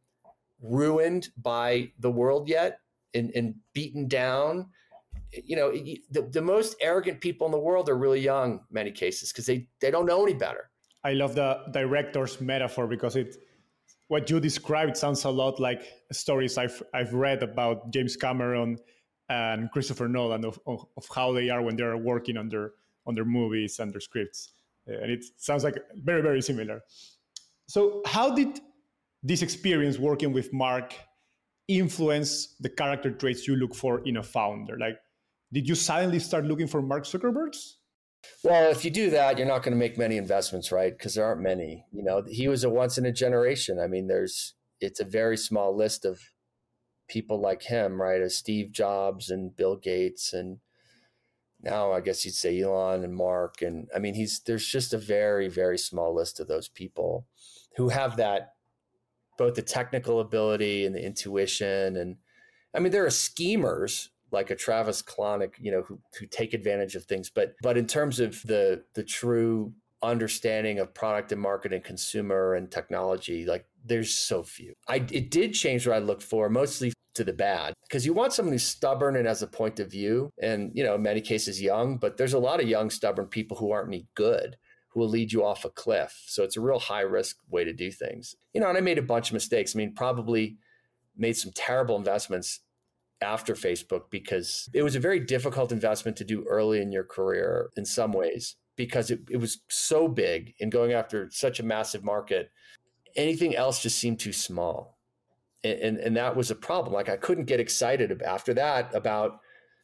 ruined by the world yet and, and beaten down. You know, the, the most arrogant people in the world are really young, many cases, because they, they don't know any better. I love the director's metaphor because it what you described sounds a lot like stories I've I've read about James Cameron and Christopher Nolan of, of, of how they are when they're working on their on their movies and their scripts, eh, and it sounds like very very similar. So, how did this experience working with Mark influence the character traits you look for in a founder? Like, did you suddenly start looking for Mark Zuckerberg's? Well, if you do that, you're not going to make many investments, right? Because there aren't many. You know, he was a once in a generation. I mean, there's it's a very small list of people like him, right? As Steve Jobs and Bill Gates and now I guess you'd say Elon and Mark and I mean he's there's just a very very small list of those people who have that both the technical ability and the intuition and I mean there are schemers like a Travis Kalanick, you know, who who take advantage of things. But but in terms of the the true understanding of product and market and consumer and technology, like there's so few. I it did change what I looked for, mostly to the bad, because you want someone who's stubborn and has a point of view, and you know, in many cases young. But there's a lot of young, stubborn people who aren't any good who will lead you off a cliff. So it's a real high risk way to do things. You know, and I made a bunch of mistakes. I mean, probably made some terrible investments after Facebook because it was a very difficult investment to do early in your career in some ways because it, it was so big and going after such a massive market. Anything else just seemed too small. And, and, and that was a problem. Like I couldn't get excited after that about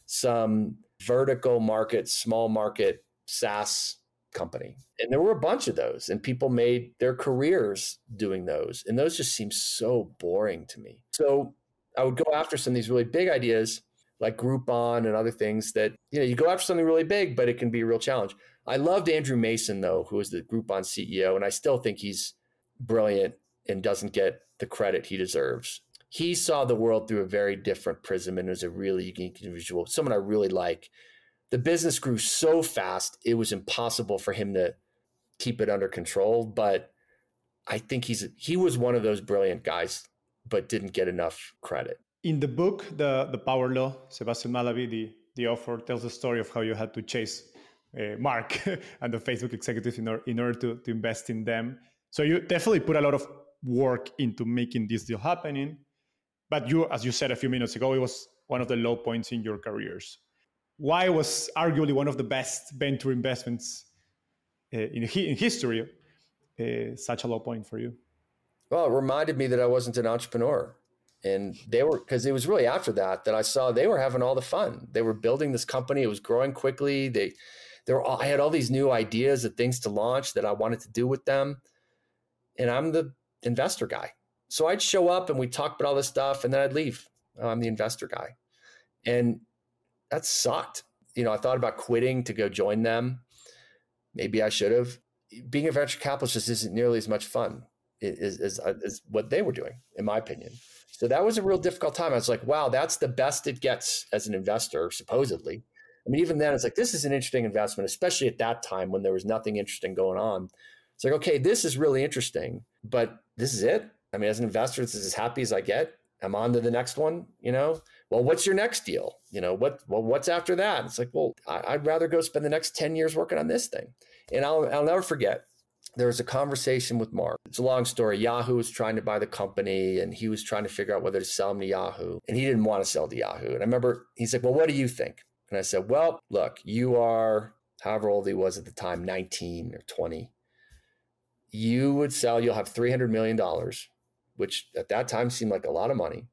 some vertical market, small market SaaS company. And there were a bunch of those, and people made their careers doing those. And those just seem so boring to me. So I would go after some of these really big ideas like Groupon and other things that, you know, you go after something really big, but it can be a real challenge. I loved Andrew Mason, though, who was the Groupon CEO, and I still think he's brilliant and doesn't get the credit he deserves. He saw the world through a very different prism and was a really unique individual, someone I really like. The business grew so fast, it was impossible for him to keep it under control. But I think he's he was one of those brilliant guys but didn't get enough credit. In the book, the the Power Law, Sebastian Mallaby, the the author, tells the story of how you had to chase uh, Mark and the Facebook executives in order, in order to, to invest in them. So you definitely put a lot of work into making this deal happening. But you, as you said a few minutes ago, it was one of the low points in your careers. Why was arguably one of the best venture investments uh, in, in history uh, such a low point for you? Well, it reminded me that I wasn't an entrepreneur. And they were, because it was really after that that I saw they were having all the fun. They were building this company. It was growing quickly. They, they were, I had all these new ideas of things to launch that I wanted to do with them. And I'm the investor guy. So I'd show up and we'd talk about all this stuff and then I'd leave. I'm the investor guy. And that sucked. You know, I thought about quitting to go join them. Maybe I should have. Being a venture capitalist just isn't nearly as much fun is what they were doing, in my opinion. So that was a real difficult time. I was like, wow, that's the best it gets as an investor, supposedly. I mean, even then, it's like, this is an interesting investment, especially at that time when there was nothing interesting going on. It's like, okay, this is really interesting, but this is it. I mean, as an investor, this is as happy as I get. I'm on to the next one, you know. Well, what's your next deal? You know, what well, what's after that? It's like, well, I, would rather go spend the next 10 years working on this thing. And I'll I'll never forget there was a conversation with Mark. It's a long story. Yahoo was trying to buy the company and he was trying to figure out whether to sell him to Yahoo. And he didn't want to sell to Yahoo. And I remember he said, Well, what do you think? And I said, Well, look, you are however old he was at the time, 19 or 20. You would sell, you'll have $300 million, which at that time seemed like a lot of money.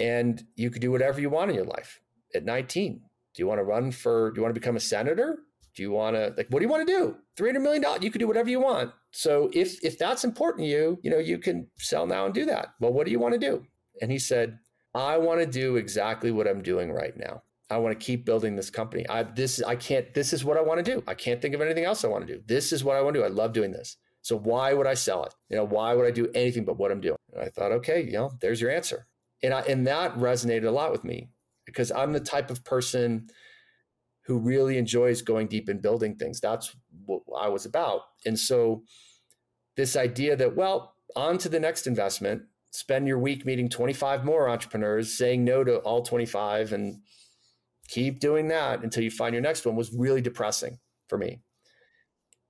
And you could do whatever you want in your life at 19. Do you want to run for, do you want to become a senator? Do you want to like what do you want to do? Three hundred million dollars. You can do whatever you want. So if if that's important to you, you know you can sell now and do that. Well, what do you want to do? And he said, I want to do exactly what I'm doing right now. I want to keep building this company. I this I can't. This is what I want to do. I can't think of anything else I want to do. This is what I want to do. I love doing this. So why would I sell it? You know, why would I do anything but what I'm doing? And I thought, okay, you know, there's your answer. And I, and that resonated a lot with me because I'm the type of person who really enjoys going deep and building things. That's what I was about. And so this idea that, well, on to the next investment, spend your week meeting 25 more entrepreneurs, saying no to all 25 and keep doing that until you find your next one was really depressing for me.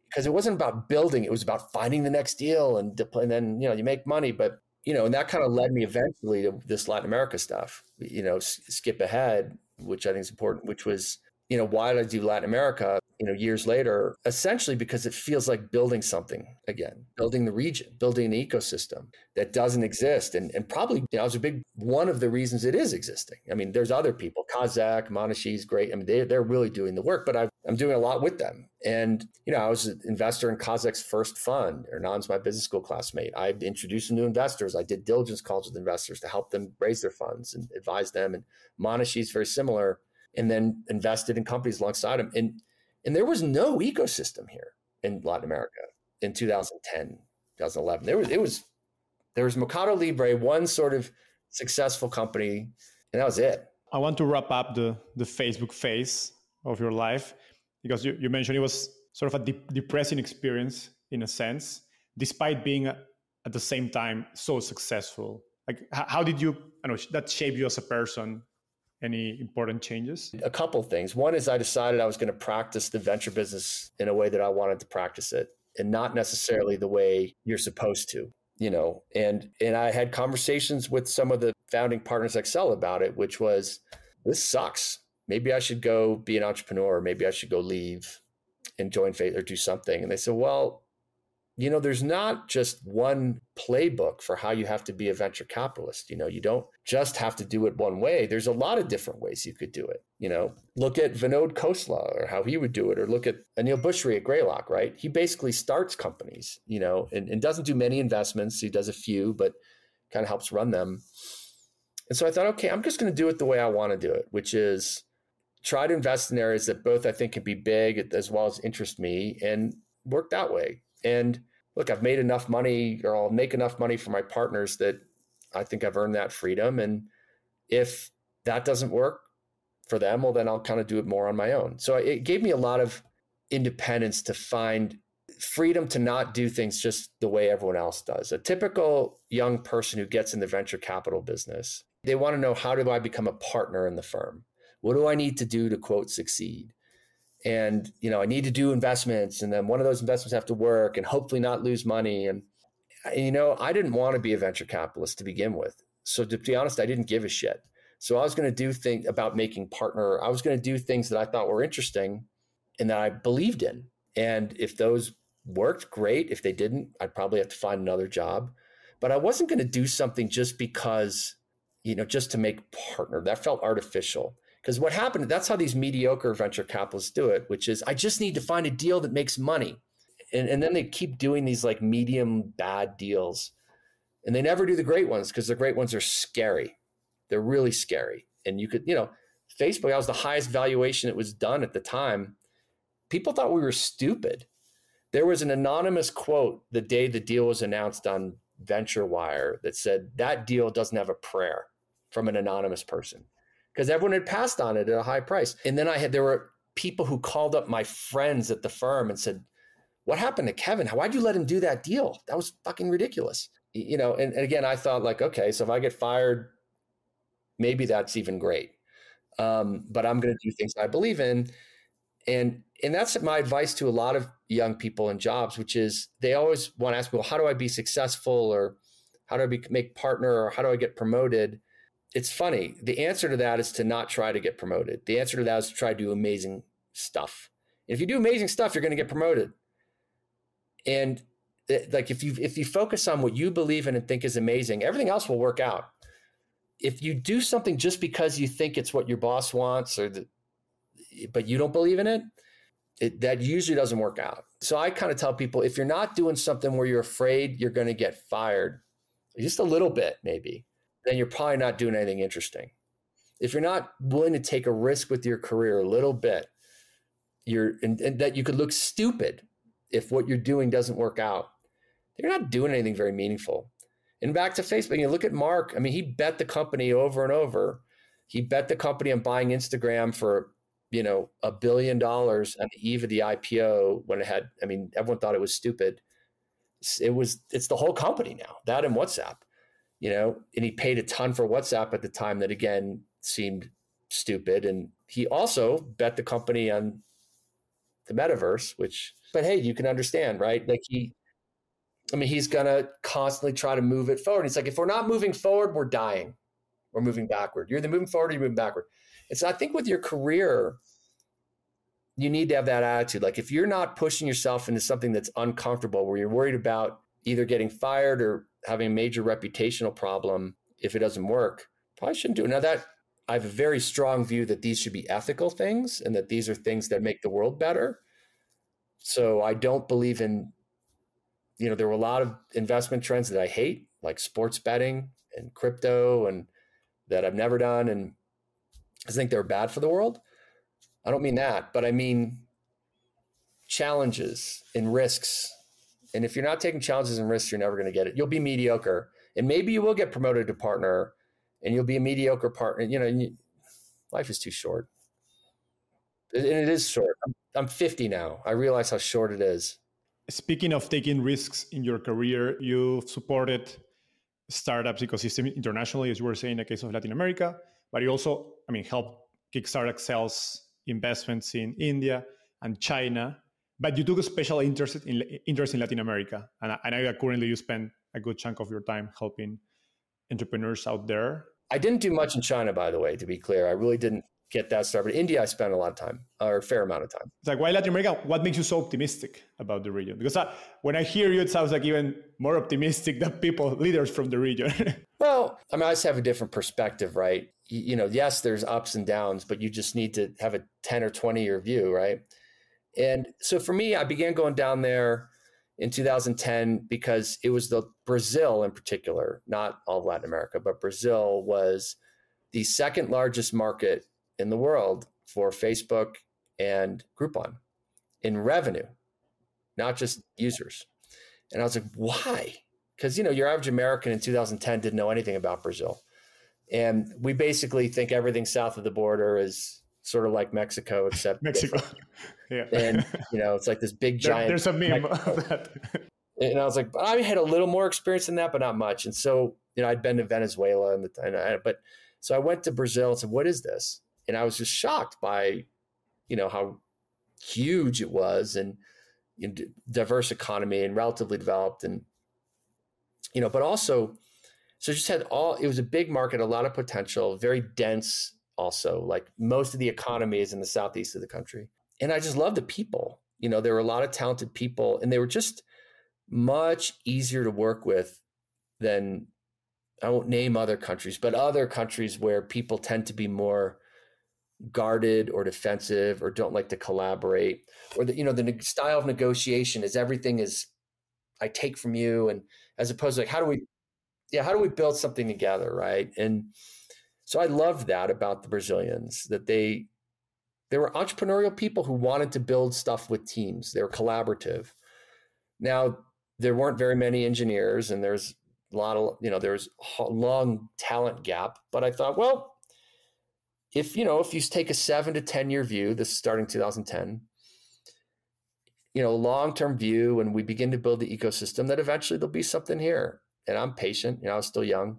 Because it wasn't about building, it was about finding the next deal and, and then, you know, you make money, but you know, and that kind of led me eventually to this Latin America stuff, you know, skip ahead, which I think is important, which was you know, why did I do Latin America, you know, years later? Essentially because it feels like building something again, building the region, building an ecosystem that doesn't exist. And, and probably, you know, it's a big one of the reasons it is existing. I mean, there's other people, Kaszek, Monashees great. I mean, they, they're really doing the work, but i am doing a lot with them. And, you know, I was an investor in Kaszek's first fund. Hernan's my business school classmate. I introduced them to investors. I did diligence calls with investors to help them raise their funds and advise them. And Monashees very similar and then invested in companies alongside him. And and there was no ecosystem here in Latin America in 2010, 2011. There was it was there was Mercado Libre, one sort of successful company, and that was it. I want to wrap up the the Facebook phase of your life because you, you mentioned it was sort of a de- depressing experience in a sense, despite being a, at the same time so successful. Like, how, how did you, I know, that shape you as a person any important changes? A couple things. One is I decided I was going to practice the venture business in a way that I wanted to practice it and not necessarily the way you're supposed to you know and and i had conversations with some of the founding partners Accel about it which was this sucks maybe i should go be an entrepreneur maybe i should go leave and join faith or do something and they said well you know, there's not just one playbook for how you have to be a venture capitalist. You know, you don't just have to do it one way. There's a lot of different ways you could do it. You know, look at Vinod Khosla or how he would do it, or look at Aneel Bhusri at Greylock, right? He basically starts companies, you know, and, and doesn't do many investments. He does a few, but kind of helps run them. And so I thought, okay, I'm just going to do it the way I want to do it, which is try to invest in areas that both I think can be big as well as interest me and work that way. And look, I've made enough money or I'll make enough money for my partners that I think I've earned that freedom. And if that doesn't work for them, well, then I'll kind of do it more on my own. So it gave me a lot of independence to find freedom to not do things just the way everyone else does. A typical young person who gets in the venture capital business, they want to know how do I become a partner in the firm? What do I need to do to quote succeed? And you know i need to do investments and then one of those investments have to work and hopefully not lose money. And you know i didn't want to be a venture capitalist to begin with. So to be honest i didn't give a shit. So i was going to do things about making partner i was going to do things that i thought were interesting and that i believed in. And if those worked great. If they didn't i'd probably have to find another job. But i wasn't going to do something just because you know just to make partner. That felt artificial because what happened, that's how these mediocre venture capitalists do it, which is I just need to find a deal that makes money. And, and then they keep doing these like medium bad deals. And they never do the great ones because the great ones are scary. They're really scary. And you could, you know, Facebook, that was the highest valuation it was done at the time. People thought we were stupid. There was an anonymous quote the day the deal was announced on VentureWire that said, That deal doesn't have a prayer from an anonymous person because everyone had passed on it at a high price. And then I had there were people who called up my friends at the firm and said, "What happened to Kevin? Why'd you let him do that deal? That was fucking ridiculous." You know, and, and again, I thought like, okay, so if I get fired, maybe that's even great. Um, but I'm going to do things I believe in, and and that's my advice to a lot of young people in jobs, which is they always want to ask me, well, how do I be successful, or how do I be, make partner, or how do I get promoted? It's funny. The answer to that is to not try to get promoted. The answer to that is to try to do amazing stuff. And if you do amazing stuff, you're going to get promoted. And it, like if you if you focus on what you believe in and think is amazing, everything else will work out. If you do something just because you think it's what your boss wants, or the, but you don't believe in it, it, that usually doesn't work out. So I kind of tell people if you're not doing something where you're afraid you're going to get fired, just a little bit maybe, then you're probably not doing anything interesting. If you're not willing to take a risk with your career a little bit, you're and, and that you could look stupid if what you're doing doesn't work out. You're not doing anything very meaningful. And back to Facebook, you look at Mark. I mean, he bet the company over and over. He bet the company on buying Instagram for you know a billion dollars on the eve of the IPO when it had. I mean, everyone thought it was stupid. It was. It's the whole company now. That and WhatsApp you know, and he paid a ton for WhatsApp at the time that again seemed stupid. And he also bet the company on the metaverse, which, but hey, you can understand, right? Like he, I mean, he's gonna constantly try to move it forward. He's like, if we're not moving forward, we're dying. We're moving backward. You're either moving forward or you're moving backward. And so I think with your career, you need to have that attitude. Like if you're not pushing yourself into something that's uncomfortable, where you're worried about either getting fired or having a major reputational problem if it doesn't work, probably shouldn't do it. Now that I have a very strong view that these should be ethical things and that these are things that make the world better. So I don't believe in, you know, there were a lot of investment trends that I hate, like sports betting and crypto, and that I've never done. And I think they're bad for the world. I don't mean that, but I mean challenges and risks. And if you're not taking challenges and risks, you're never going to get it. You'll be mediocre, and maybe you will get promoted to partner, and you'll be a mediocre partner. You know, you, life is too short, and it is short. I'm, I'm 50 now. I realize how short it is. Speaking of taking risks in your career, you've supported startups ecosystem internationally, as you were saying in the case of Latin America, but you also, I mean, helped Kickstart Accel's investments in India and China, but you took a special interest in interest in Latin America, and I, I know that currently you spend a good chunk of your time helping entrepreneurs out there. I didn't do much in China, by the way. To be clear, I really didn't get that started. India, I spent a lot of time, or a fair amount of time. It's like why Latin America? What makes you so optimistic about the region? Because I, when I hear you, it sounds like even more optimistic than people, leaders from the region. well, I mean, I just have a different perspective, right? You, you know, yes, there's ups and downs, but you just need to have a ten or twenty year view, right? And so for me, I began going down there in 2010 because it was the Brazil in particular, not all Latin America, but Brazil was the second largest market in the world for Facebook and Groupon in revenue, not just users. And I was like, why? Because you know, your average American in 2010 didn't know anything about Brazil. And we basically think everything south of the border is sort of like Mexico, except Mexico. yeah. And you know, it's like this big giant. There, there's a meme of that. And I was like, I had a little more experience than that, but not much. And so, you know, I'd been to Venezuela and, the, and I, but so I went to Brazil and said, what is this? and I was just shocked by, you know, how huge it was and you know, diverse economy and relatively developed and you know, but also so just had all it was a big market, a lot of potential, very dense also. Like most of the economy is in the southeast of the country. And I just love the people. You know, there were a lot of talented people and they were just much easier to work with than I won't name other countries, but other countries where people tend to be more guarded or defensive or don't like to collaborate or the you know the style of negotiation is everything is i take from you and as opposed to like how do we yeah how do we build something together right and so i loved that about the brazilians that they they were entrepreneurial people who wanted to build stuff with teams. They were collaborative. Now there weren't very many engineers and there's a lot of you know there's a long talent gap. But i thought well if you know if you take a seven to ten year view this is starting 2010 you know long term view and we begin to build the ecosystem that eventually there'll be something here. And i'm patient you know i was still young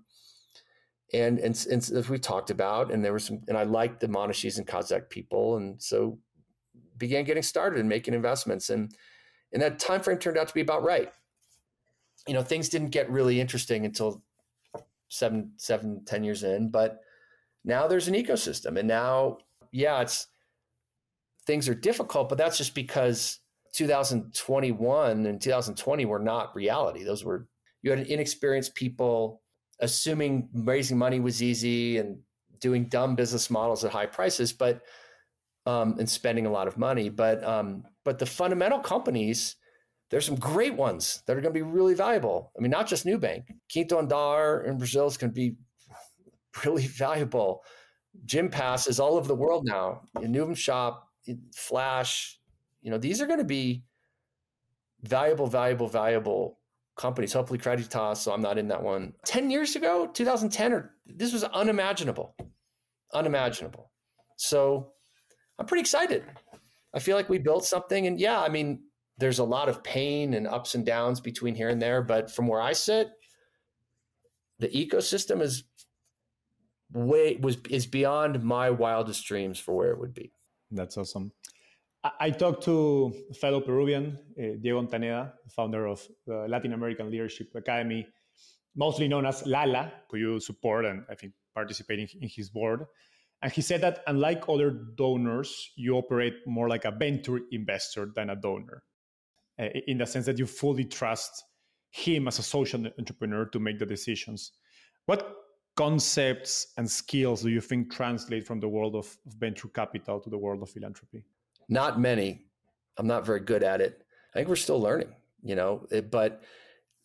and and, and as we talked about and there was some and i liked the Monashees and Kaszek people and so began getting started and making investments and and that time frame turned out to be about right. You know things didn't get really interesting until seven seven ten years in but now there's an ecosystem and now yeah it's things are difficult but that's just because 2021 and 2020 were not reality. Those were you had inexperienced people assuming raising money was easy and doing dumb business models at high prices but um, and spending a lot of money but um, but the fundamental companies there's some great ones that are going to be really valuable. I mean, not just Nubank. Quinto Andar in Brazil is going to be really valuable. Gympass is all over the world now. Nuvemshop, Flash, you know, these are going to be valuable, valuable, valuable companies. Hopefully, Creditas. So I'm not in that one. Ten years ago, 2010, or this was unimaginable, unimaginable. So I'm pretty excited. I feel like we built something, and yeah, I mean, there's a lot of pain and ups and downs between here and there, but from where I sit, the ecosystem is way was is beyond my wildest dreams for where it would be. That's awesome. I, talked to fellow Peruvian uh, Diego Ontaneda, founder of the Latin American Leadership Academy, mostly known as LALA, who you support and I think participating in his board. And he said that unlike other donors, you operate more like a venture investor than a donor, uh, in the sense that you fully trust him as a social entrepreneur to make the decisions. What concepts and skills do you think translate from the world of, of venture capital to the world of philanthropy? Not many. I'm not very good at it. I think we're still learning, you know, it, but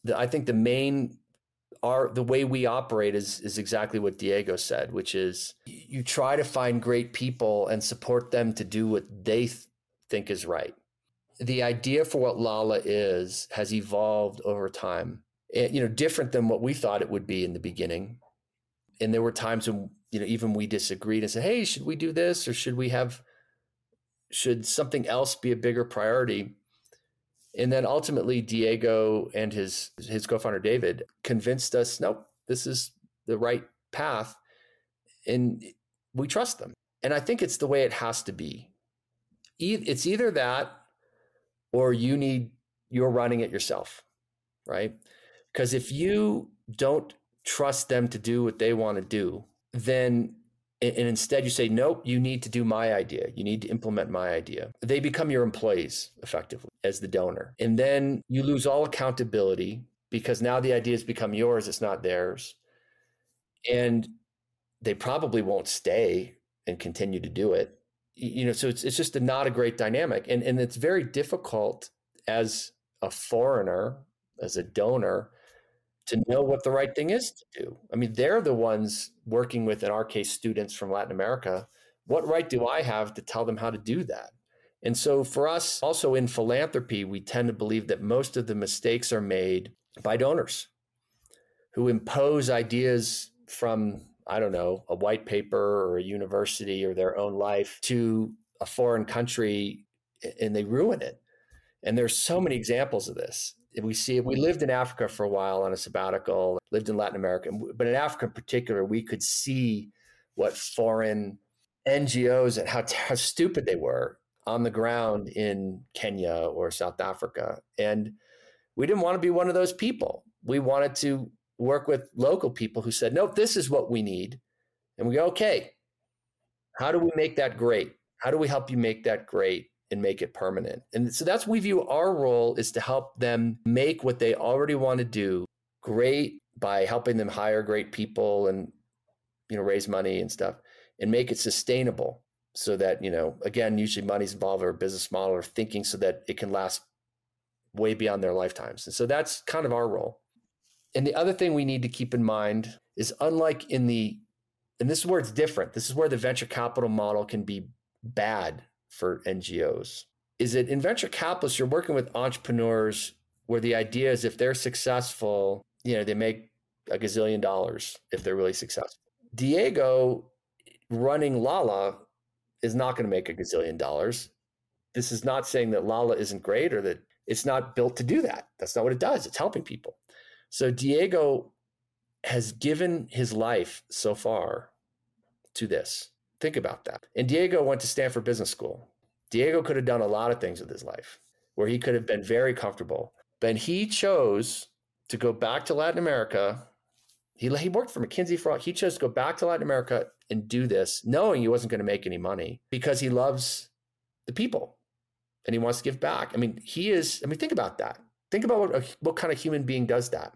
the, I think the main our the way we operate is is exactly what Diego said, which is you try to find great people and support them to do what they th- think is right. The idea for what Lala is has evolved over time. You know, different than what we thought it would be in the beginning. And there were times when you know even we disagreed and said, "Hey, should we do this or should we have should something else be a bigger priority?" And then ultimately, Diego and his his co-founder David convinced us, nope, this is the right path, and we trust them. And I think it's the way it has to be. It's either that, or you need you're running it yourself, right? Because if you don't trust them to do what they want to do, then and instead you say nope you need to do my idea. You need to implement my idea. They become your employees effectively as the donor. And then you lose all accountability because now the idea has become yours it's not theirs. And they probably won't stay and continue to do it. You know so it's, it's just a, not a great dynamic. And and it's very difficult as a foreigner as a donor to know what the right thing is to do. I mean, they're the ones working with, in our case, students from Latin America. What right do I have to tell them how to do that? And so for us, also in philanthropy, we tend to believe that most of the mistakes are made by donors who impose ideas from, I don't know, a white paper or a university or their own life to a foreign country and they ruin it. And there's so many examples of this we see we lived in Africa for a while on a sabbatical, lived in Latin America, but in Africa in particular, we could see what foreign NGOs and how, how stupid they were on the ground in Kenya or South Africa. And we didn't want to be one of those people. We wanted to work with local people who said, nope, this is what we need. And we go, okay, how do we make that great? How do we help you make that great? And make it permanent. And so that's we view our role is to help them make what they already want to do great by helping them hire great people and you know raise money and stuff and make it sustainable so that you know again usually money's involved or business model or thinking so that it can last way beyond their lifetimes. And so that's kind of our role. And the other thing we need to keep in mind is unlike in the and this is where it's different. This is where the venture capital model can be bad for NGOs? Is it in venture capitalists, you're working with entrepreneurs where the idea is if they're successful, you know, they make a gazillion dollars if they're really successful. Diego running Lala is not going to make a gazillion dollars. This is not saying that Lala isn't great or that it's not built to do that. That's not what it does. It's helping people. So Diego has given his life so far to this. Think about that. And Diego went to Stanford Business School. Diego could have done a lot of things with his life where he could have been very comfortable. But he chose to go back to Latin America. He, he worked for McKinsey for he chose to go back to Latin America and do this, knowing he wasn't going to make any money because he loves the people and he wants to give back. I mean, he is, I mean, think about that. Think about what, what kind of human being does that.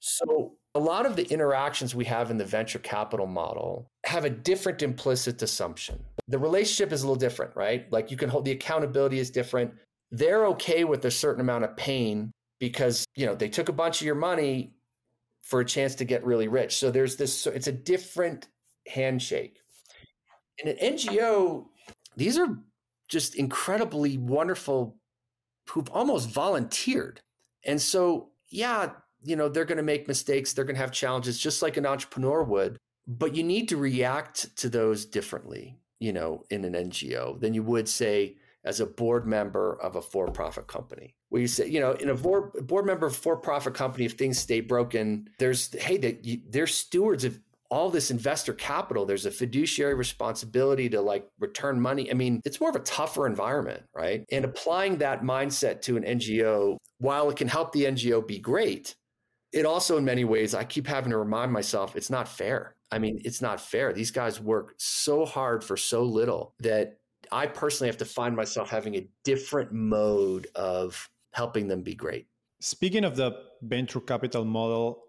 So a lot of the interactions we have in the venture capital model have a different implicit assumption. The relationship is a little different, right? Like you can hold the accountability is different. They're okay with a certain amount of pain because, you know, they took a bunch of your money for a chance to get really rich. So there's this it's a different handshake. In an NGO, these are just incredibly wonderful who've almost volunteered. And so, yeah, you know, they're going to make mistakes, they're going to have challenges just like an entrepreneur would, but you need to react to those differently, you know, in an NGO than you would say as a board member of a for-profit company. Where you say, you know, in a board, board member of a for-profit company, if things stay broken, there's hey, they, they're stewards of all this investor capital. There's a fiduciary responsibility to like return money. I mean it's more of a tougher environment right? And applying that mindset to an ngo while it can help the ngo be great it also, in many ways, I keep having to remind myself it's not fair. I mean, it's not fair. These guys work so hard for so little that I personally have to find myself having a different mode of helping them be great. Speaking of the venture capital model,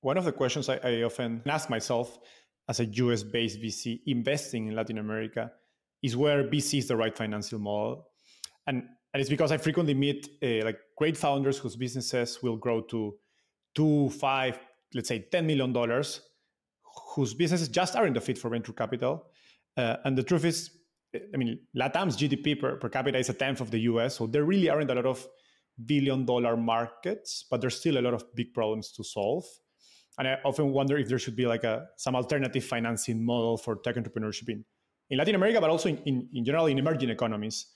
one of the questions I, I often ask myself as a US based VC investing in Latin America is where VC is the right financial model. And, and it's because I frequently meet uh, like great founders whose businesses will grow to two, five, let's say $10 million, whose businesses just aren't a fit for venture capital. Uh, and the truth is, I mean, LATAM's GDP per, per capita is a tenth of the US, so there really aren't a lot of billion dollar markets, but there's still a lot of big problems to solve. And I often wonder if there should be like a some alternative financing model for tech entrepreneurship in, in Latin America, but also in, in, in general in emerging economies,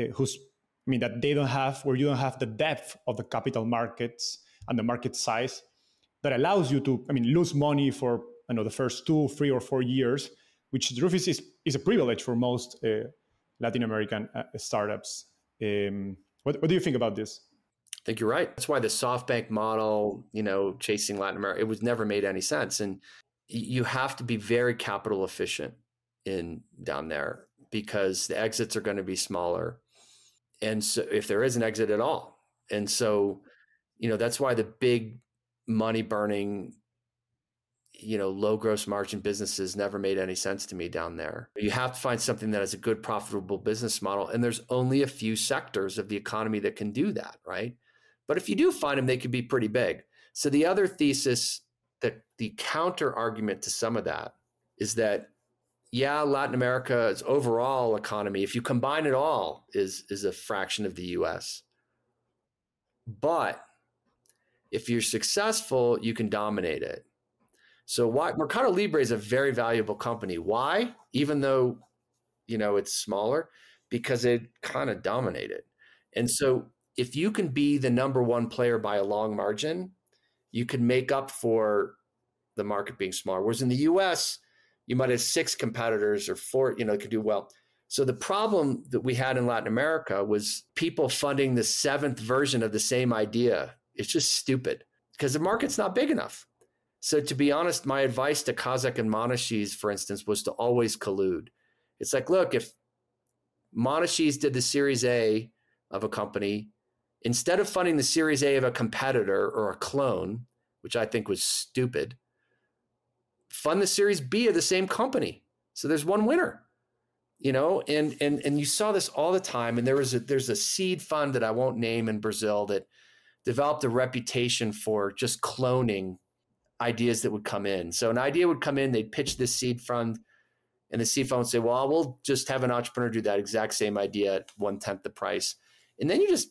uh, whose I mean that they don't have where you don't have the depth of the capital markets and the market size that allows you to I mean lose money for you know the first two, three, or four years, which truth is is, is a privilege for most uh, Latin American uh, startups. Um, what, what do you think about this? I think you're right. That's why the SoftBank model, you know, chasing Latin America, it was never made any sense. And you have to be very capital efficient in down there because the exits are going to be smaller. And so if there is an exit at all. And so, you know, that's why the big money burning, you know, low gross margin businesses never made any sense to me down there. You have to find something that has a good profitable business model. And there's only a few sectors of the economy that can do that, right? But if you do find them, they can be pretty big. So the other thesis that the counter argument to some of that is that yeah, Latin America's overall economy, if you combine it all, is is a fraction of the US. But if you're successful, you can dominate it. So why Mercado Libre is a very valuable company. Why? Even though you know it's smaller, because it kind of dominated. And so if you can be the number one player by a long margin, you can make up for the market being smaller. Whereas in the US, you might have six competitors or four, you know, could do well. So the problem that we had in Latin America was people funding the seventh version of the same idea. It's just stupid because the market's not big enough. So to be honest, my advice to Kaszek and Monashees, for instance, was to always collude. It's like, look, if Monashees did the Series A of a company, instead of funding the Series A of a competitor or a clone, which I think was stupid, fund the Series B of the same company. So there's one winner, you know, and and and you saw this all the time. And there was a there's a seed fund that I won't name in Brazil that developed a reputation for just cloning ideas that would come in. So an idea would come in, they'd pitch this seed fund, and the seed fund would say, "Well, we'll just have an entrepreneur do that exact same idea at one tenth the price," and then you just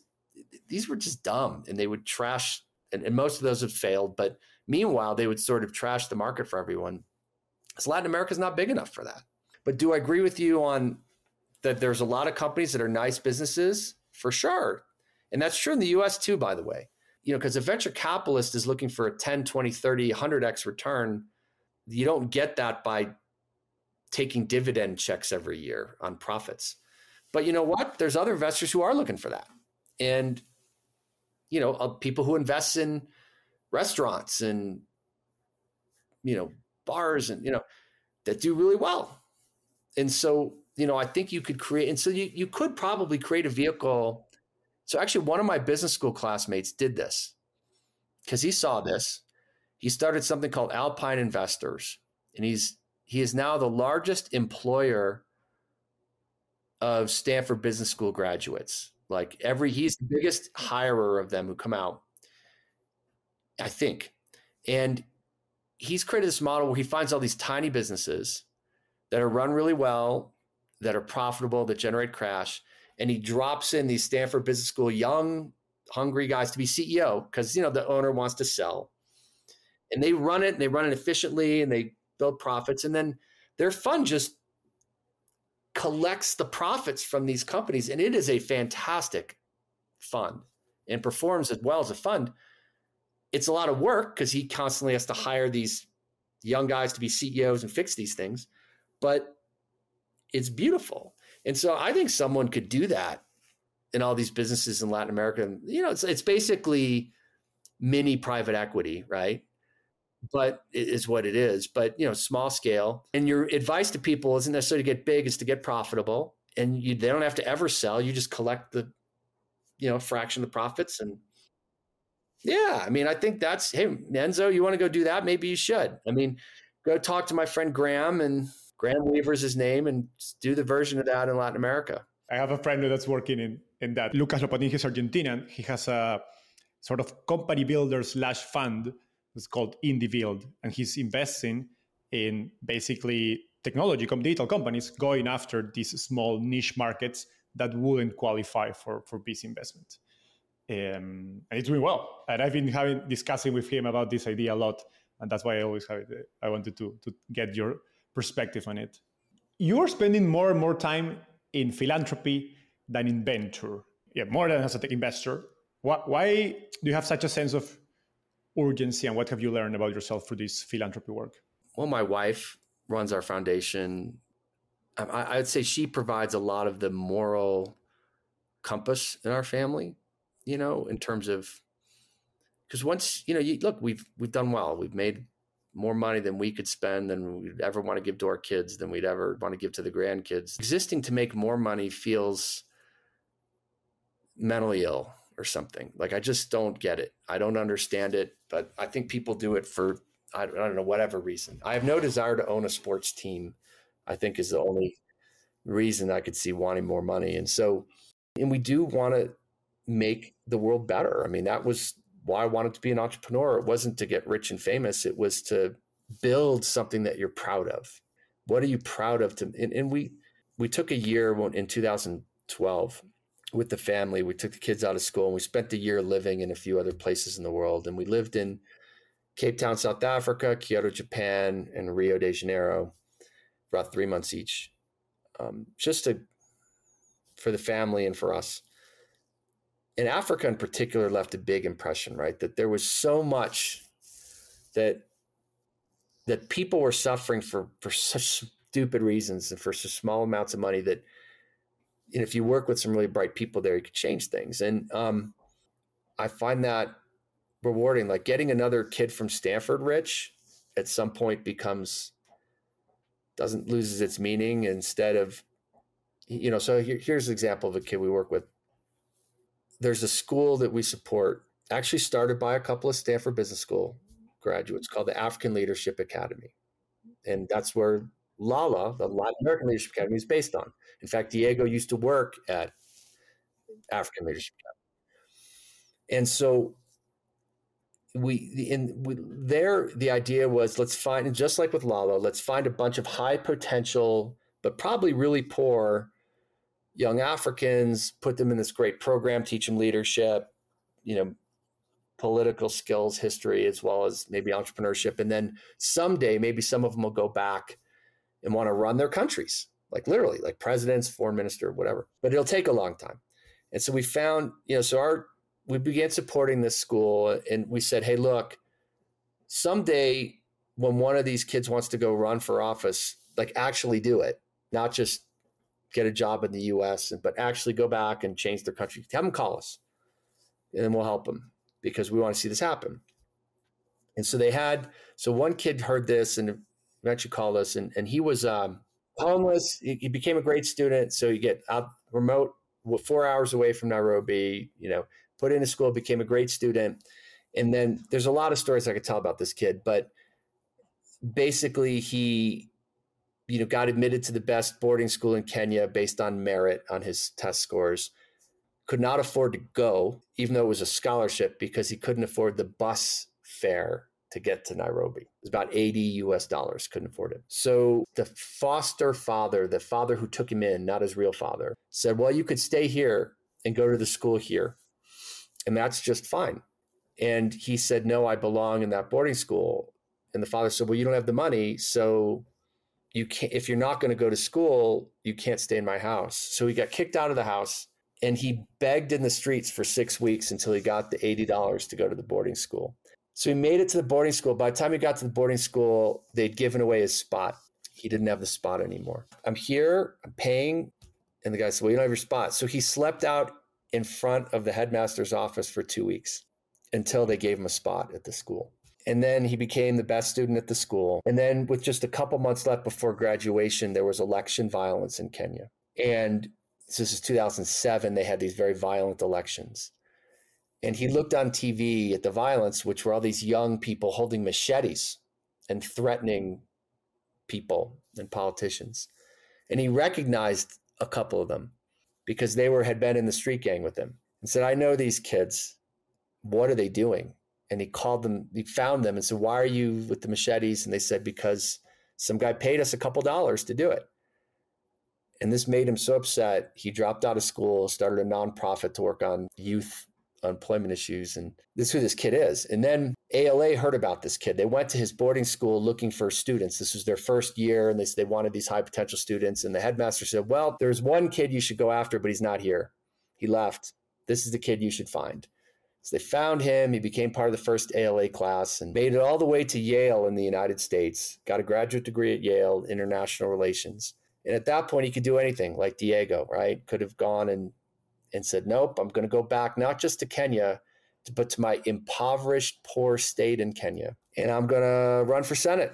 these were just dumb and they would trash and, and, most of those have failed but meanwhile they would sort of trash the market for everyone. Because latin america is not big enough for that. But do i agree with you on that there's a lot of companies that are nice businesses? For sure and that's true in the us too by the way. You know because a venture capitalist is looking for a 10 20 30 100x return. You don't get that by taking dividend checks every year on profits. But you know what? There's other investors who are looking for that. And you know uh, people who invest in restaurants and you know bars and you know that do really well. And so you know i think you could create and so you, you could probably create a vehicle so actually one of my business school classmates did this because he saw this he started something called alpine investors and he's he is now the largest employer of stanford business school graduates like every, he's the biggest hirer of them who come out, I think. And he's created this model where he finds all these tiny businesses that are run really well, that are profitable, that generate cash, and he drops in these Stanford Business School young, hungry guys to be CEO because you know the owner wants to sell, and they run it and they run it efficiently and they build profits, and then their fund just collects the profits from these companies, and it is a fantastic fund and performs as well as a fund. It's a lot of work because he constantly has to hire these young guys to be CEOs and fix these things, but it's beautiful. And so I think someone could do that in all these businesses in Latin America. You know, it's it's basically mini private equity, right? But it is what it is. But you know, small scale. And your advice to people isn't necessarily to get big; it's to get profitable. And you, they don't have to ever sell. You just collect the, you know, fraction of the profits. And yeah, I mean, I think that's hey, Enzo, you want to go do that? Maybe you should. I mean, go talk to my friend Graham and Graham Weaver's his name, and do the version of that in Latin America. I have a friend that's working in in that. Lucas Lopatin is Argentinian. He has a sort of company builder slash fund. It's called IndieBuild, and he's investing in basically technology, digital companies going after these small niche markets that wouldn't qualify for for VC investment. Um, and it's doing well. And I've been having discussing with him about this idea a lot, and that's why I always have it. I wanted to to get your perspective on it. You're spending more and more time in philanthropy than in venture. Yeah, more than as an investor. Why, why do you have such a sense of urgency, and what have you learned about yourself through this philanthropy work? Well, my wife runs our foundation. Um, I, I'd say she provides a lot of the moral compass in our family. You know, in terms of because once you know, you, look, we've we've done well. We've made more money than we could spend than we'd ever want to give to our kids than we'd ever want to give to the grandkids. Existing to make more money feels mentally ill or something. Like I just don't get it. I don't understand it, but I think people do it for I don't know whatever reason. I have no desire to own a sports team. I think is the only reason I could see wanting more money. And so and we do want to make the world better. I mean, that was why I wanted to be an entrepreneur. It wasn't to get rich and famous. It was to build something that you're proud of. What are you proud of? To and, and we we took a year in 2012 with the family. We took the kids out of school and we spent a year living in a few other places in the world. And we lived in Cape Town, South Africa, Kyoto, Japan, and Rio de Janeiro about three months each, um, just to for the family and for us in Africa in particular left a big impression, right? That there was so much that that people were suffering for for such stupid reasons and for such small amounts of money that you know, if you work with some really bright people there, you could change things. And um, I find that rewarding. Like getting another kid from Stanford rich at some point becomes doesn't loses its meaning instead of you know so here, here's an example of a kid we work with there's a school that we support, actually started by a couple of Stanford Business School graduates called the African Leadership Academy. And that's where LALA, the Latin American Leadership Academy, is based on. In fact, Diego used to work at African Leadership Academy. And so we in we, there the idea was let's find just like with Lala, let's find a bunch of high potential but probably really poor young Africans, put them in this great program, teach them leadership, you know, political skills, history, as well as maybe entrepreneurship. And then someday, maybe some of them will go back and want to run their countries, like literally, like presidents, foreign minister, whatever. But it'll take a long time. And so we found, you know, so our we began supporting this school and we said, hey, look, someday when one of these kids wants to go run for office, like actually do it, not just get a job in the U.S., but actually go back and change their country. Have them call us, and then we'll help them because we want to see this happen. And so they had. So one kid heard this and eventually called us, and and he was um, homeless. He, he became a great student. So you get out remote, four hours away from Nairobi. You know, put into school, became a great student, and then there's a lot of stories I could tell about this kid, but basically he you know, got admitted to the best boarding school in Kenya based on merit on his test scores. Could not afford to go, even though it was a scholarship, because he couldn't afford the bus fare to get to Nairobi. It was about 80 US dollars, couldn't afford it. So the foster father, the father who took him in, not his real father, said, Well, you could stay here and go to the school here. And that's just fine. And he said, No, I belong in that boarding school. And the father said, Well, you don't have the money. So you can't if you're not going to go to school you can't stay in my house. So he got kicked out of the house and he begged in the streets for six weeks until he got the $80 to go to the boarding school. So he made it to the boarding school. By the time he got to the boarding school they'd given away his spot. He didn't have the spot anymore. I'm here i'm paying and the guy said well you don't have your spot. So he slept out in front of the headmaster's office for two weeks until they gave him a spot at the school. And then he became the best student at the school. And then, with just a couple months left before graduation, there was election violence in Kenya. And this is 2007, they had these very violent elections. And he looked on TV at the violence, which were all these young people holding machetes and threatening people and politicians. And he recognized a couple of them because they were had been in the street gang with him and said, I know these kids. What are they doing? And he called them, he found them and said, Why are you with the machetes? And they said, Because some guy paid us a couple dollars to do it. And this made him so upset. He dropped out of school, started a nonprofit to work on youth employment issues. And this is who this kid is. And then ALA heard about this kid. They went to his boarding school looking for students. This was their first year, and they, they wanted these high potential students. And the headmaster said, Well, there's one kid you should go after, but he's not here. He left. This is the kid you should find. So they found him. He became part of the first ALA class and made it all the way to Yale in the United States. Got a graduate degree at Yale, international relations. And at that point, he could do anything like Diego, right? Could have gone and and said, nope, I'm going to go back not just to Kenya, but to my impoverished, poor state in Kenya. And I'm going to run for Senate.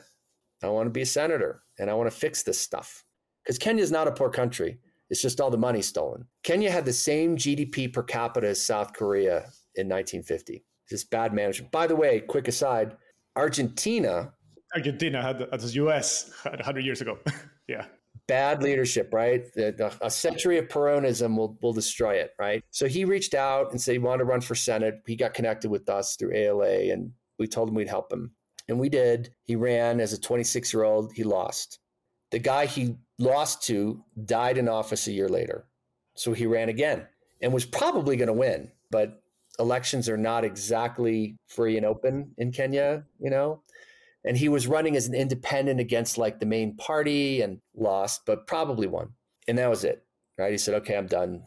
I want to be a senator and I want to fix this stuff. Because Kenya is not a poor country, it's just all the money stolen. Kenya had the same GDP per capita as South Korea in 1950. Just bad management. By the way, quick aside Argentina. Argentina had the, the US 100 years ago. yeah bad leadership, right? A century of Peronism will, will destroy it, right? So he reached out and said he wanted to run for Senate. He got connected with us through ALA and we told him we'd help him. And we did. He ran as a 26 year old. He lost. The guy he lost to died in office a year later. So he ran again and was probably going to win. But elections are not exactly free and open in Kenya, you know? and he was running as an independent against like the main party and lost, but probably won. And that was it. Right. He said, okay, I'm done.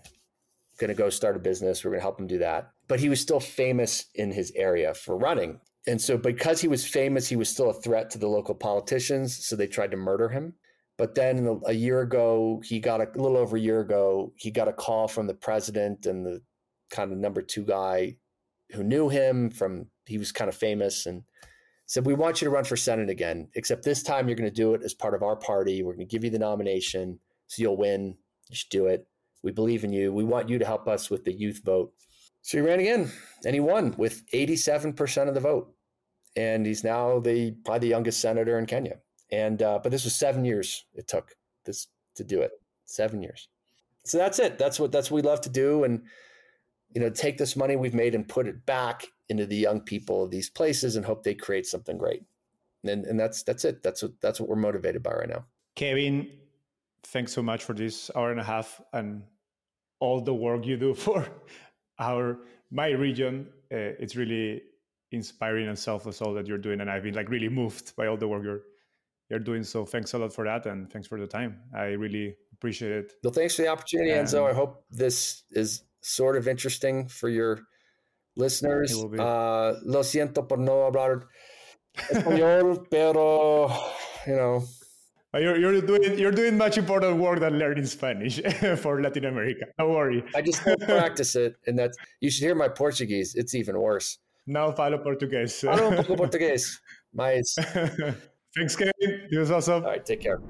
Gonna go start a business. We're gonna help him do that. But he was still famous in his area for running. And so because he was famous, he was still a threat to the local politicians. So they tried to murder him. But then a year ago, he got a, a little over a year ago, he got a call from the president and the kind of number two guy who knew him from he was kind of famous and said, We want you to run for Senate again, except this time you're going to do it as part of our party. We're going to give you the nomination so you'll win. You should do it. We believe in you. We want you to help us with the youth vote. So he ran again and he won with 87% of the vote. And he's now the probably the youngest senator in Kenya. And uh, but this was seven years it took this to do it. Seven years. So that's it. That's what that's what we love to do. And you know, take this money we've made and put it back into the young people of these places and hope they create something great. And and that's that's it. That's what that's what we're motivated by right now. Kevin, thanks so much for this hour and a half and all the work you do for our my region. Uh, it's really inspiring and selfless all that you're doing, and I've been like really moved by all the work you're you're doing. So thanks a lot for that, and thanks for the time. I really appreciate it. Well, thanks for the opportunity, and Enzo. I hope this is sort of interesting for your listeners. Uh, lo siento por no hablar español, pero you know. You're, you're doing you're doing much important work than learning Spanish for Latin America. Don't worry. I just practice it, and that you should hear my Portuguese. It's even worse. Now falo português. Falo un poco português. Mas. Thanks, Kevin. It was awesome. All right, take care.